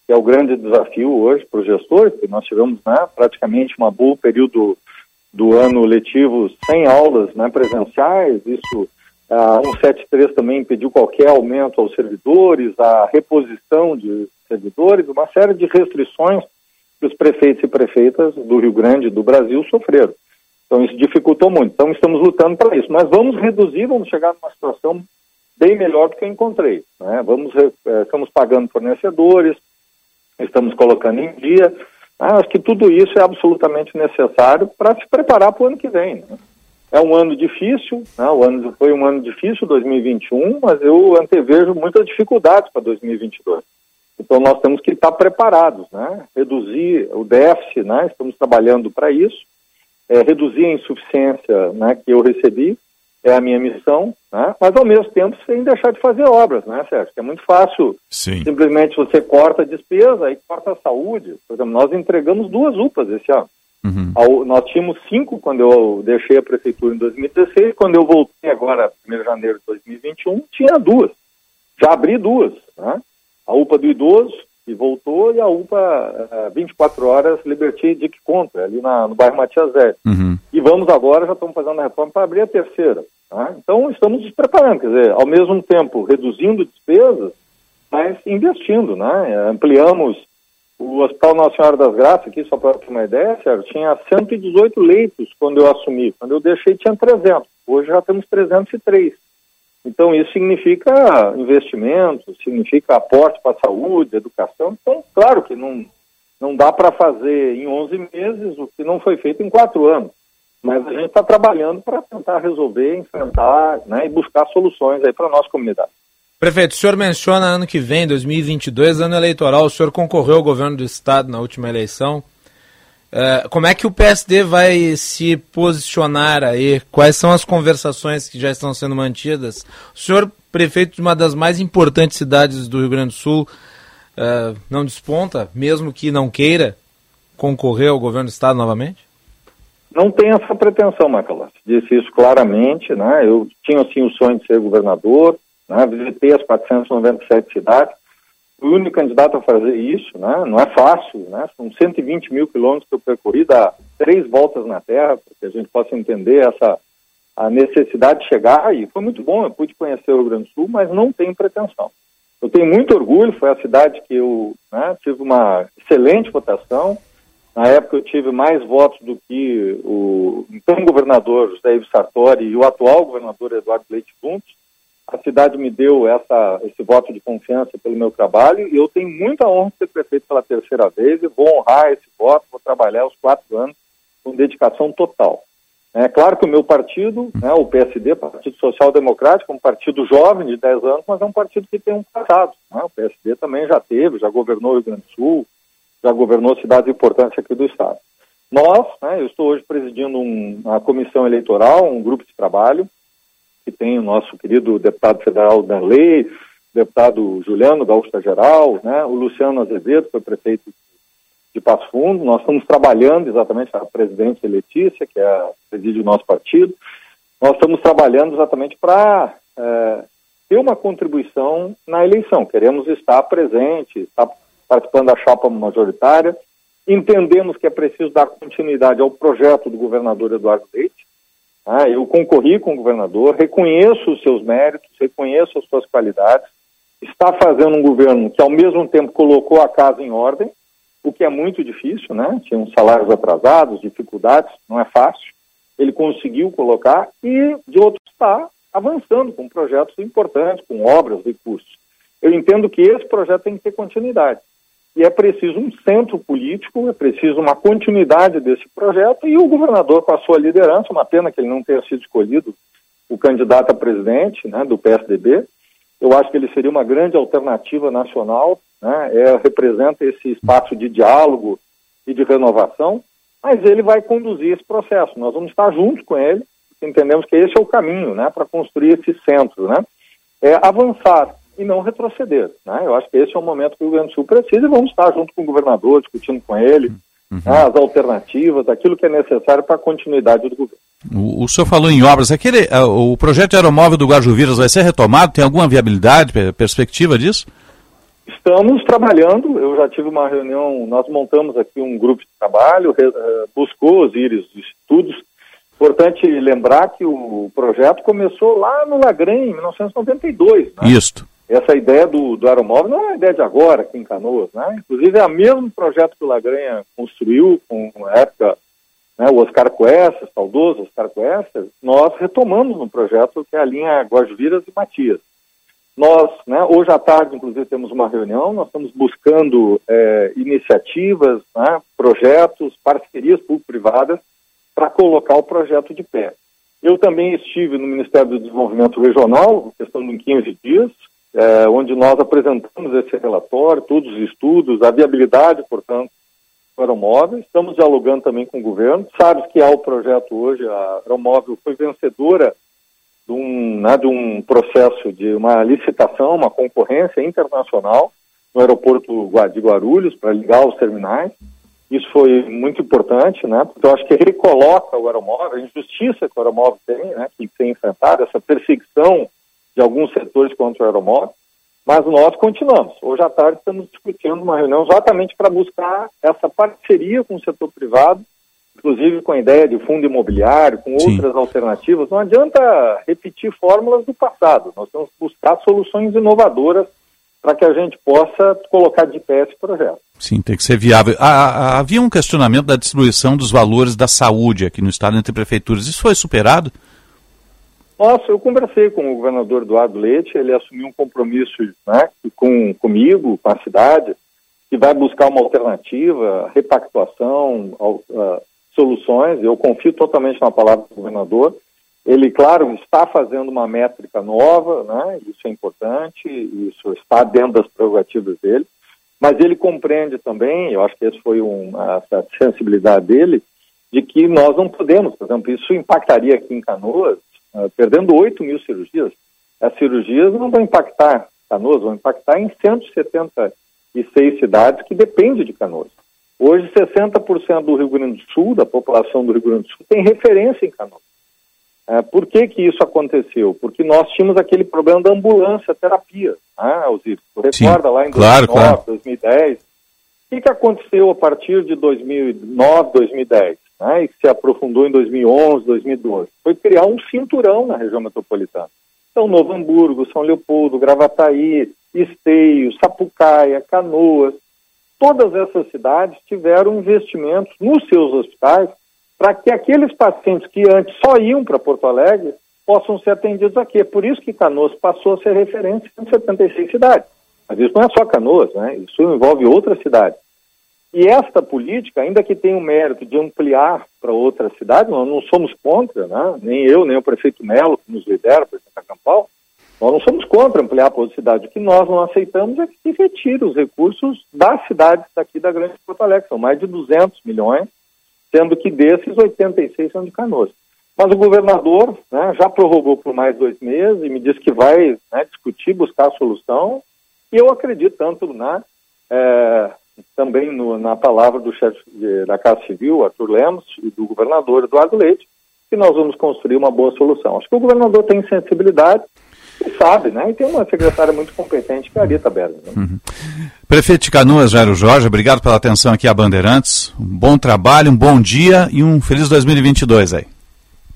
que é o grande desafio hoje para os gestores, porque nós tivemos né, praticamente uma boa período do ano letivo sem aulas né, presenciais, isso a 173 também impediu qualquer aumento aos servidores, a reposição de servidores, uma série de restrições que os prefeitos e prefeitas do Rio Grande do Brasil sofreram. Então isso dificultou muito. Então estamos lutando para isso. Mas vamos reduzir, vamos chegar numa situação bem melhor do que eu encontrei. Né? Vamos, eh, estamos pagando fornecedores, estamos colocando em dia, ah, acho que tudo isso é absolutamente necessário para se preparar para o ano que vem. Né? É um ano difícil, né? o ano foi um ano difícil, 2021, mas eu antevejo muitas dificuldades para 2022. Então nós temos que estar preparados, né? Reduzir o déficit, né? Estamos trabalhando para isso. É, reduzir a insuficiência, né? Que eu recebi é a minha missão, né? Mas ao mesmo tempo sem deixar de fazer obras, né, Sérgio? Que é muito fácil. Sim. Simplesmente você corta a despesa e corta a saúde. Por exemplo, nós entregamos duas UPAs esse ano. Uhum. Ao- Nós tínhamos cinco quando eu deixei a prefeitura em 2016. Quando eu voltei agora, 1 de janeiro de 2021, tinha duas. Já abri duas. Né? A UPA do idoso, que voltou, e a UPA eh, 24 horas Liberty de que conta, ali na, no bairro Matias Zé. Uhum. E vamos agora, já estamos fazendo a reforma para abrir a terceira. tá? Então, estamos nos preparando, quer dizer, ao mesmo tempo reduzindo despesas, mas investindo, né? Ampliamos o Hospital Nossa Senhora das Graças, aqui só para ter uma ideia, Sérgio, tinha 118 leitos quando eu assumi. Quando eu deixei tinha 300. Hoje já temos 303. Então isso significa investimento, significa aporte para a saúde, educação. Então, claro que não, não dá para fazer em 11 meses o que não foi feito em quatro anos. Mas a gente está trabalhando para tentar resolver, enfrentar né, e buscar soluções aí para a nossa comunidade. Prefeito, o senhor menciona ano que vem, 2022, ano eleitoral, o senhor concorreu ao governo do estado na última eleição. Eh, como é que o PSD vai se posicionar aí? Quais são as conversações que já estão sendo mantidas? O senhor, prefeito de uma das mais importantes cidades do Rio Grande do Sul, eh, não desponta, mesmo que não queira concorrer ao governo do estado novamente? Não tem essa pretensão, Macalossi. Disse isso claramente, né? Eu tinha, assim, o sonho de ser governador, né? Visitei as 497 cidades. O único candidato a fazer isso, né? Não é fácil, né? São 120 mil quilômetros que eu percorri, dá três voltas na Terra, para que a gente possa entender essa a necessidade de chegar. E foi muito bom, eu pude conhecer o Rio Grande do Sul, mas não tenho pretensão. Eu tenho muito orgulho, foi a cidade que eu né, tive uma excelente votação. Na época eu tive mais votos do que o então governador José Ives Sartori e o atual governador Eduardo Leite juntos. A cidade me deu essa, esse voto de confiança pelo meu trabalho e eu tenho muita honra de ser prefeito pela terceira vez e vou honrar esse voto, vou trabalhar os quatro anos com dedicação total. É claro que o meu partido, né, o PSD, Partido Social Democrático, é um partido jovem de 10 anos, mas é um partido que tem um passado. Né? O PSD também já teve, já governou o Rio Grande do Sul, já governou cidades importantes aqui do Estado. Nós, né, eu estou hoje presidindo um, uma comissão eleitoral, um grupo de trabalho, que tem o nosso querido deputado federal Danley, deputado Juliano Gaúcha Geral, né, o Luciano Azevedo, foi prefeito de Passo Fundo. Nós estamos trabalhando exatamente a presidente Letícia, que é a preside o nosso partido. Nós estamos trabalhando exatamente para é, ter uma contribuição na eleição. Queremos estar presente, estar participando da chapa majoritária. Entendemos que é preciso dar continuidade ao projeto do governador Eduardo Leite. Ah, eu concorri com o governador, reconheço os seus méritos, reconheço as suas qualidades. Está fazendo um governo que, ao mesmo tempo, colocou a casa em ordem, o que é muito difícil, né? Uns salários atrasados, dificuldades, não é fácil. Ele conseguiu colocar e, de outro, está avançando com projetos importantes, com obras, recursos. Eu entendo que esse projeto tem que ter continuidade. E é preciso um centro político, é preciso uma continuidade desse projeto e o governador, com a sua liderança, uma pena que ele não tenha sido escolhido o candidato a presidente né, do PSDB, eu acho que ele seria uma grande alternativa nacional, né, é, representa esse espaço de diálogo e de renovação, mas ele vai conduzir esse processo. Nós vamos estar juntos com ele, entendemos que esse é o caminho né, para construir esse centro, né, é avançar e não retroceder. Né? Eu acho que esse é o momento que o Rio Grande do Sul precisa e vamos estar junto com o governador, discutindo com ele né, as alternativas, aquilo que é necessário para a continuidade do governo. O, o senhor falou em obras. Aquele, uh, o projeto aeromóvel do Guajuviras vai ser retomado? Tem alguma viabilidade, per- perspectiva disso? Estamos trabalhando, eu já tive uma reunião, nós montamos aqui um grupo de trabalho, re, eh, buscou os íris dos estudos. Importante lembrar que o projeto começou lá no Lagrange, em 1992. Né? Isto. Essa ideia do, do aeromóvel não é uma ideia de agora aqui em Canoas, né? Inclusive é o mesmo projeto que o Lagranha construiu com na época né, o Oscar Coessas, saudoso Oscar Coessas, nós retomamos no projeto que é a linha Guajuviras e Matias. Nós, né, hoje à tarde, inclusive, temos uma reunião, nós estamos buscando é, iniciativas, né, projetos, parcerias público-privadas para colocar o projeto de pé. Eu também estive no Ministério do Desenvolvimento Regional, questão de 15 dias, é, onde nós apresentamos esse relatório, todos os estudos, a viabilidade, portanto, do aeromóvel. Estamos dialogando também com o governo. Sabes que há o projeto hoje, a aeromóvel foi vencedora de um, né, de um processo de uma licitação, uma concorrência internacional no aeroporto de Guarulhos para ligar os terminais. Isso foi muito importante, né? Porque eu acho que recoloca o aeromóvel, a injustiça que o aeromóvel tem, né? Que tem enfrentado, essa perseguição de alguns setores contra o aeromóvel. Mas nós continuamos. Hoje à tarde estamos discutindo uma reunião exatamente para buscar essa parceria com o setor privado, inclusive com a ideia de fundo imobiliário, com Sim. outras alternativas. Não adianta repetir fórmulas do passado. Nós temos que buscar soluções inovadoras para que a gente possa colocar de pé esse projeto. Sim, tem que ser viável. Ah, havia um questionamento da distribuição dos valores da saúde aqui no estado entre prefeituras. Isso foi superado? Nossa, eu conversei com o governador Eduardo Leite, ele assumiu um compromisso né, com, comigo, com a cidade, que vai buscar uma alternativa, repactuação, uh, soluções. Eu confio totalmente na palavra do governador. Ele, claro, está fazendo uma métrica nova, né? isso é importante, isso está dentro das prerrogativas dele, mas ele compreende também, eu acho que esse foi uma a sensibilidade dele, de que nós não podemos, por exemplo, isso impactaria aqui em Canoas, uh, perdendo 8 mil cirurgias. As cirurgias não vão impactar Canoas, vão impactar em 176 cidades que dependem de Canoas. Hoje, 60% do Rio Grande do Sul, da população do Rio Grande do Sul, tem referência em Canoas. É, por que, que isso aconteceu? Porque nós tínhamos aquele problema da ambulância, terapia, né, Alzir? Tu recorda Sim, lá em 2009, claro, claro. 2010? O que, que aconteceu a partir de 2009, 2010? Né, e se aprofundou em 2011, 2012? Foi criar um cinturão na região metropolitana. Então, Novo Hamburgo, São Leopoldo, Gravataí, Esteio, Sapucaia, Canoas, todas essas cidades tiveram investimentos nos seus hospitais para que aqueles pacientes que antes só iam para Porto Alegre possam ser atendidos aqui. É por isso que Canoas passou a ser referência em 76 cidades. Mas isso não é só Canoas, né? isso envolve outras cidades. E esta política, ainda que tenha o mérito de ampliar para outras cidades, nós não somos contra, né? nem eu, nem o prefeito Melo, que nos lidera, o prefeito Campal, nós não somos contra ampliar para outra cidade. O que nós não aceitamos é que se retire os recursos das cidades daqui da Grande Porto Alegre. São mais de 200 milhões sendo que desses 86 são de Canoas. Mas o governador né, já prorrogou por mais dois meses e me disse que vai né, discutir, buscar a solução. E eu acredito tanto na, é, também no, na palavra do chefe da Casa Civil, Arthur Lemos, e do governador Eduardo Leite, que nós vamos construir uma boa solução. Acho que o governador tem sensibilidade e sabe, né? E tem uma secretária muito competente, que é a Rita Berger. Né? Uhum. Prefeito de Canoas, Jairo Jorge, obrigado pela atenção aqui a Bandeirantes. Um bom trabalho, um bom dia e um feliz 2022 aí.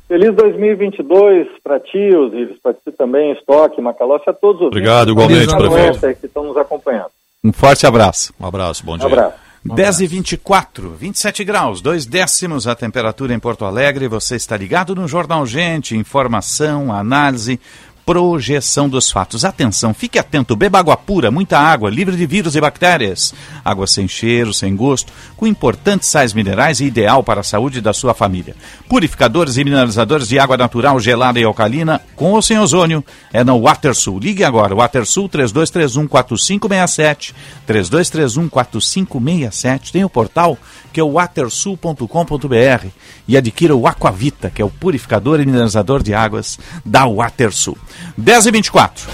Feliz 2022 para ti, Osiris, para ti também, Estoque, Macalossi, a todos os Obrigado, igualmente, prefeito. que estão nos acompanhando. Um forte abraço. Um abraço, bom dia. Um abraço. 10 e 24, 27 graus, dois décimos a temperatura em Porto Alegre. Você está ligado no Jornal Gente, informação, análise, projeção dos fatos. Atenção, fique atento, beba água pura, muita água, livre de vírus e bactérias. Água sem cheiro, sem gosto, com importantes sais minerais e ideal para a saúde da sua família. Purificadores e mineralizadores de água natural, gelada e alcalina, com ou sem ozônio, é no WaterSul. Ligue agora, WaterSul 3231-4567, 3231-4567. Tem o portal que é o watersul.com.br e adquira o Aquavita, que é o purificador e mineralizador de águas da WaterSul. 10 e 24.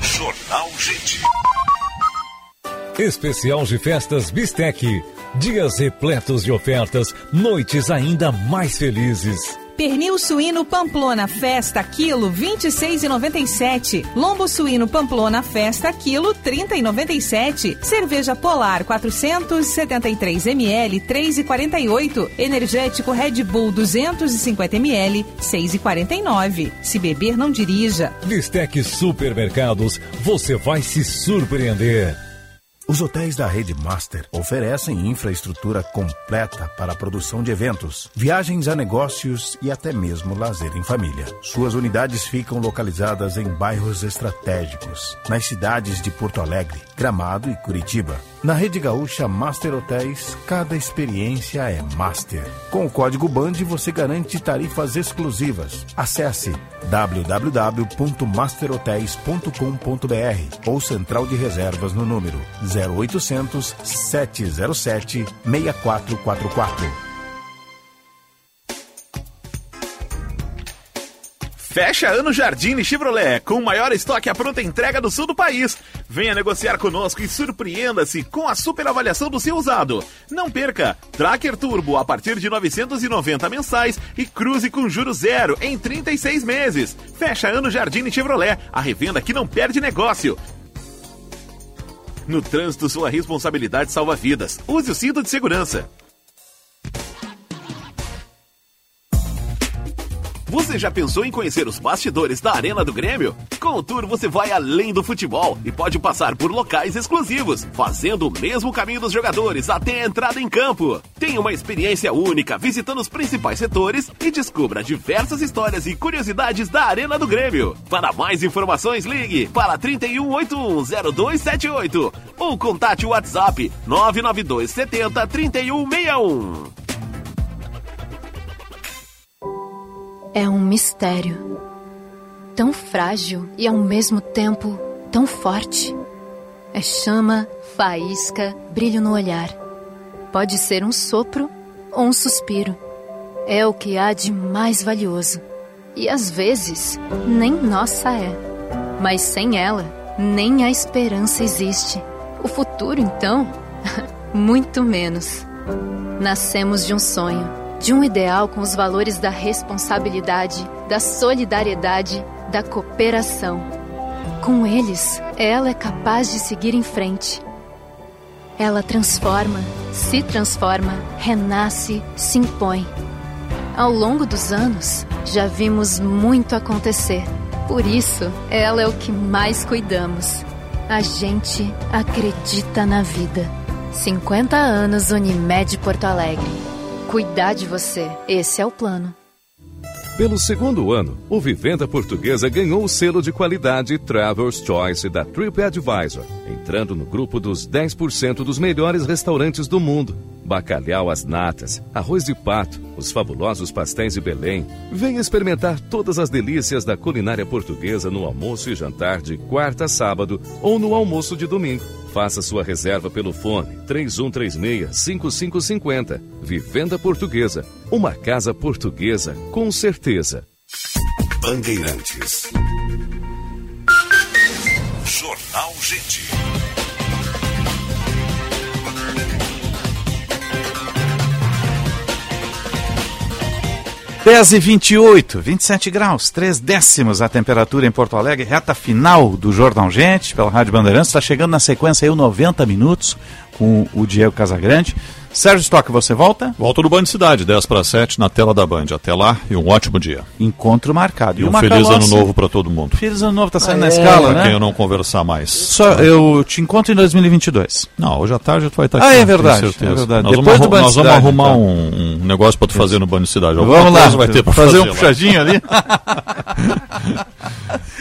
Jornal Gente. Especial de festas Bistec. Dias repletos de ofertas, noites ainda mais felizes. Pernil suíno Pamplona Festa quilo 26,97. Lombo suíno Pamplona Festa quilo 30,97. Cerveja Polar 473 ml 3,48. Energético Red Bull 250 ml 6,49. Se beber não dirija. Bistec Supermercados, você vai se surpreender. Os hotéis da Rede Master oferecem infraestrutura completa para a produção de eventos, viagens a negócios e até mesmo lazer em família. Suas unidades ficam localizadas em bairros estratégicos, nas cidades de Porto Alegre, Gramado e Curitiba Na Rede Gaúcha Master Hotéis, cada experiência é master. Com o código BAND você garante tarifas exclusivas. Acesse www.masterhotels.com.br ou central de reservas no número 0800 707 6444. Fecha ano Jardine Chevrolet, com o maior estoque à pronta entrega do sul do país. Venha negociar conosco e surpreenda-se com a super avaliação do seu usado. Não perca! Tracker Turbo a partir de 990 mensais e cruze com juros zero em 36 meses. Fecha ano Jardine Chevrolet, a revenda que não perde negócio. No trânsito, sua responsabilidade salva vidas. Use o cinto de segurança. Você já pensou em conhecer os bastidores da Arena do Grêmio? Com o Tour você vai além do futebol e pode passar por locais exclusivos, fazendo o mesmo caminho dos jogadores até a entrada em campo. Tenha uma experiência única visitando os principais setores e descubra diversas histórias e curiosidades da Arena do Grêmio. Para mais informações, ligue para 31810278 ou contate o WhatsApp 992 70 3161. É um mistério. Tão frágil e ao mesmo tempo tão forte. É chama, faísca, brilho no olhar. Pode ser um sopro ou um suspiro. É o que há de mais valioso. E às vezes, nem nossa é. Mas sem ela, nem a esperança existe. O futuro, então, muito menos. Nascemos de um sonho de um ideal com os valores da responsabilidade, da solidariedade, da cooperação. Com eles, ela é capaz de seguir em frente. Ela transforma, se transforma, renasce, se impõe. Ao longo dos anos, já vimos muito acontecer. Por isso, ela é o que mais cuidamos. A gente acredita na vida. 50 anos Unimed Porto Alegre cuidar de você. Esse é o plano. Pelo segundo ano, o Vivenda Portuguesa ganhou o selo de qualidade Travelers Choice da TripAdvisor, entrando no grupo dos 10% dos melhores restaurantes do mundo. Bacalhau às natas, arroz de pato, os fabulosos pastéis de Belém. Venha experimentar todas as delícias da culinária portuguesa no almoço e jantar de quarta a sábado ou no almoço de domingo. Faça sua reserva pelo fone 3136-5550. Vivenda Portuguesa. Uma casa portuguesa com certeza. Bandeirantes. Jornal Gente. 10 e 28, 27 graus, 3 décimos a temperatura em Porto Alegre, reta final do Jornal Gente, pela Rádio Bandeirantes, está chegando na sequência aí o 90 minutos com o Diego Casagrande. Sérgio Stock, você volta? Volto no Band Cidade, 10 para 7, na tela da Band. Até lá e um ótimo dia. Encontro marcado. E, e um feliz ano novo para todo mundo. Feliz ano novo, tá saindo ah, na é. escala, pra né? quem eu não conversar mais. Só eu te encontro em 2022. Não, hoje à tarde tu vai estar aqui. Ah, é verdade. É verdade. Nós Depois vamos, do Band Nós vamos arrumar tá. um, um, negócio para tu fazer no Band Cidade. Alguma vamos lá, vai ter pra fazer, fazer um puxadinho ali.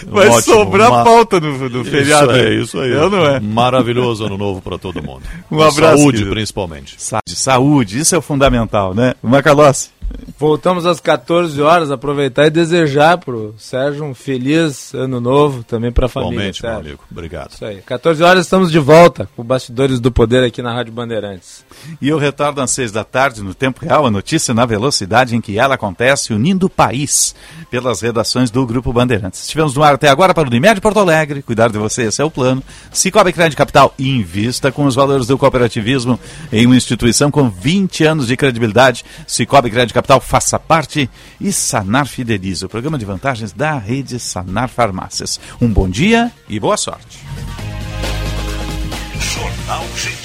vai ótimo, sobrar uma... pauta no, no feriado. Isso é, isso aí. Eu não é. Maravilhoso ano novo para todo mundo. Um abraço. Saúde, querido. principalmente. Saúde, isso é o fundamental, né? Macalossi. Voltamos às 14 horas, aproveitar e desejar pro Sérgio um feliz ano novo também para a família. Igualmente, meu amigo. Obrigado. Isso aí. 14 horas estamos de volta com Bastidores do Poder aqui na Rádio Bandeirantes. E eu retorno às 6 da tarde, no tempo real, a notícia na velocidade em que ela acontece, unindo o país pelas redações do Grupo Bandeirantes. Estivemos no ar até agora para o Unimed Porto Alegre, cuidar de você, esse é o plano. Cicobi Crédito Capital, invista com os valores do cooperativismo em uma instituição com 20 anos de credibilidade. Cicobi Crédito Capital faça parte e Sanar Fideliza, o programa de vantagens da rede Sanar Farmácias. Um bom dia e boa sorte. Jornal Gente.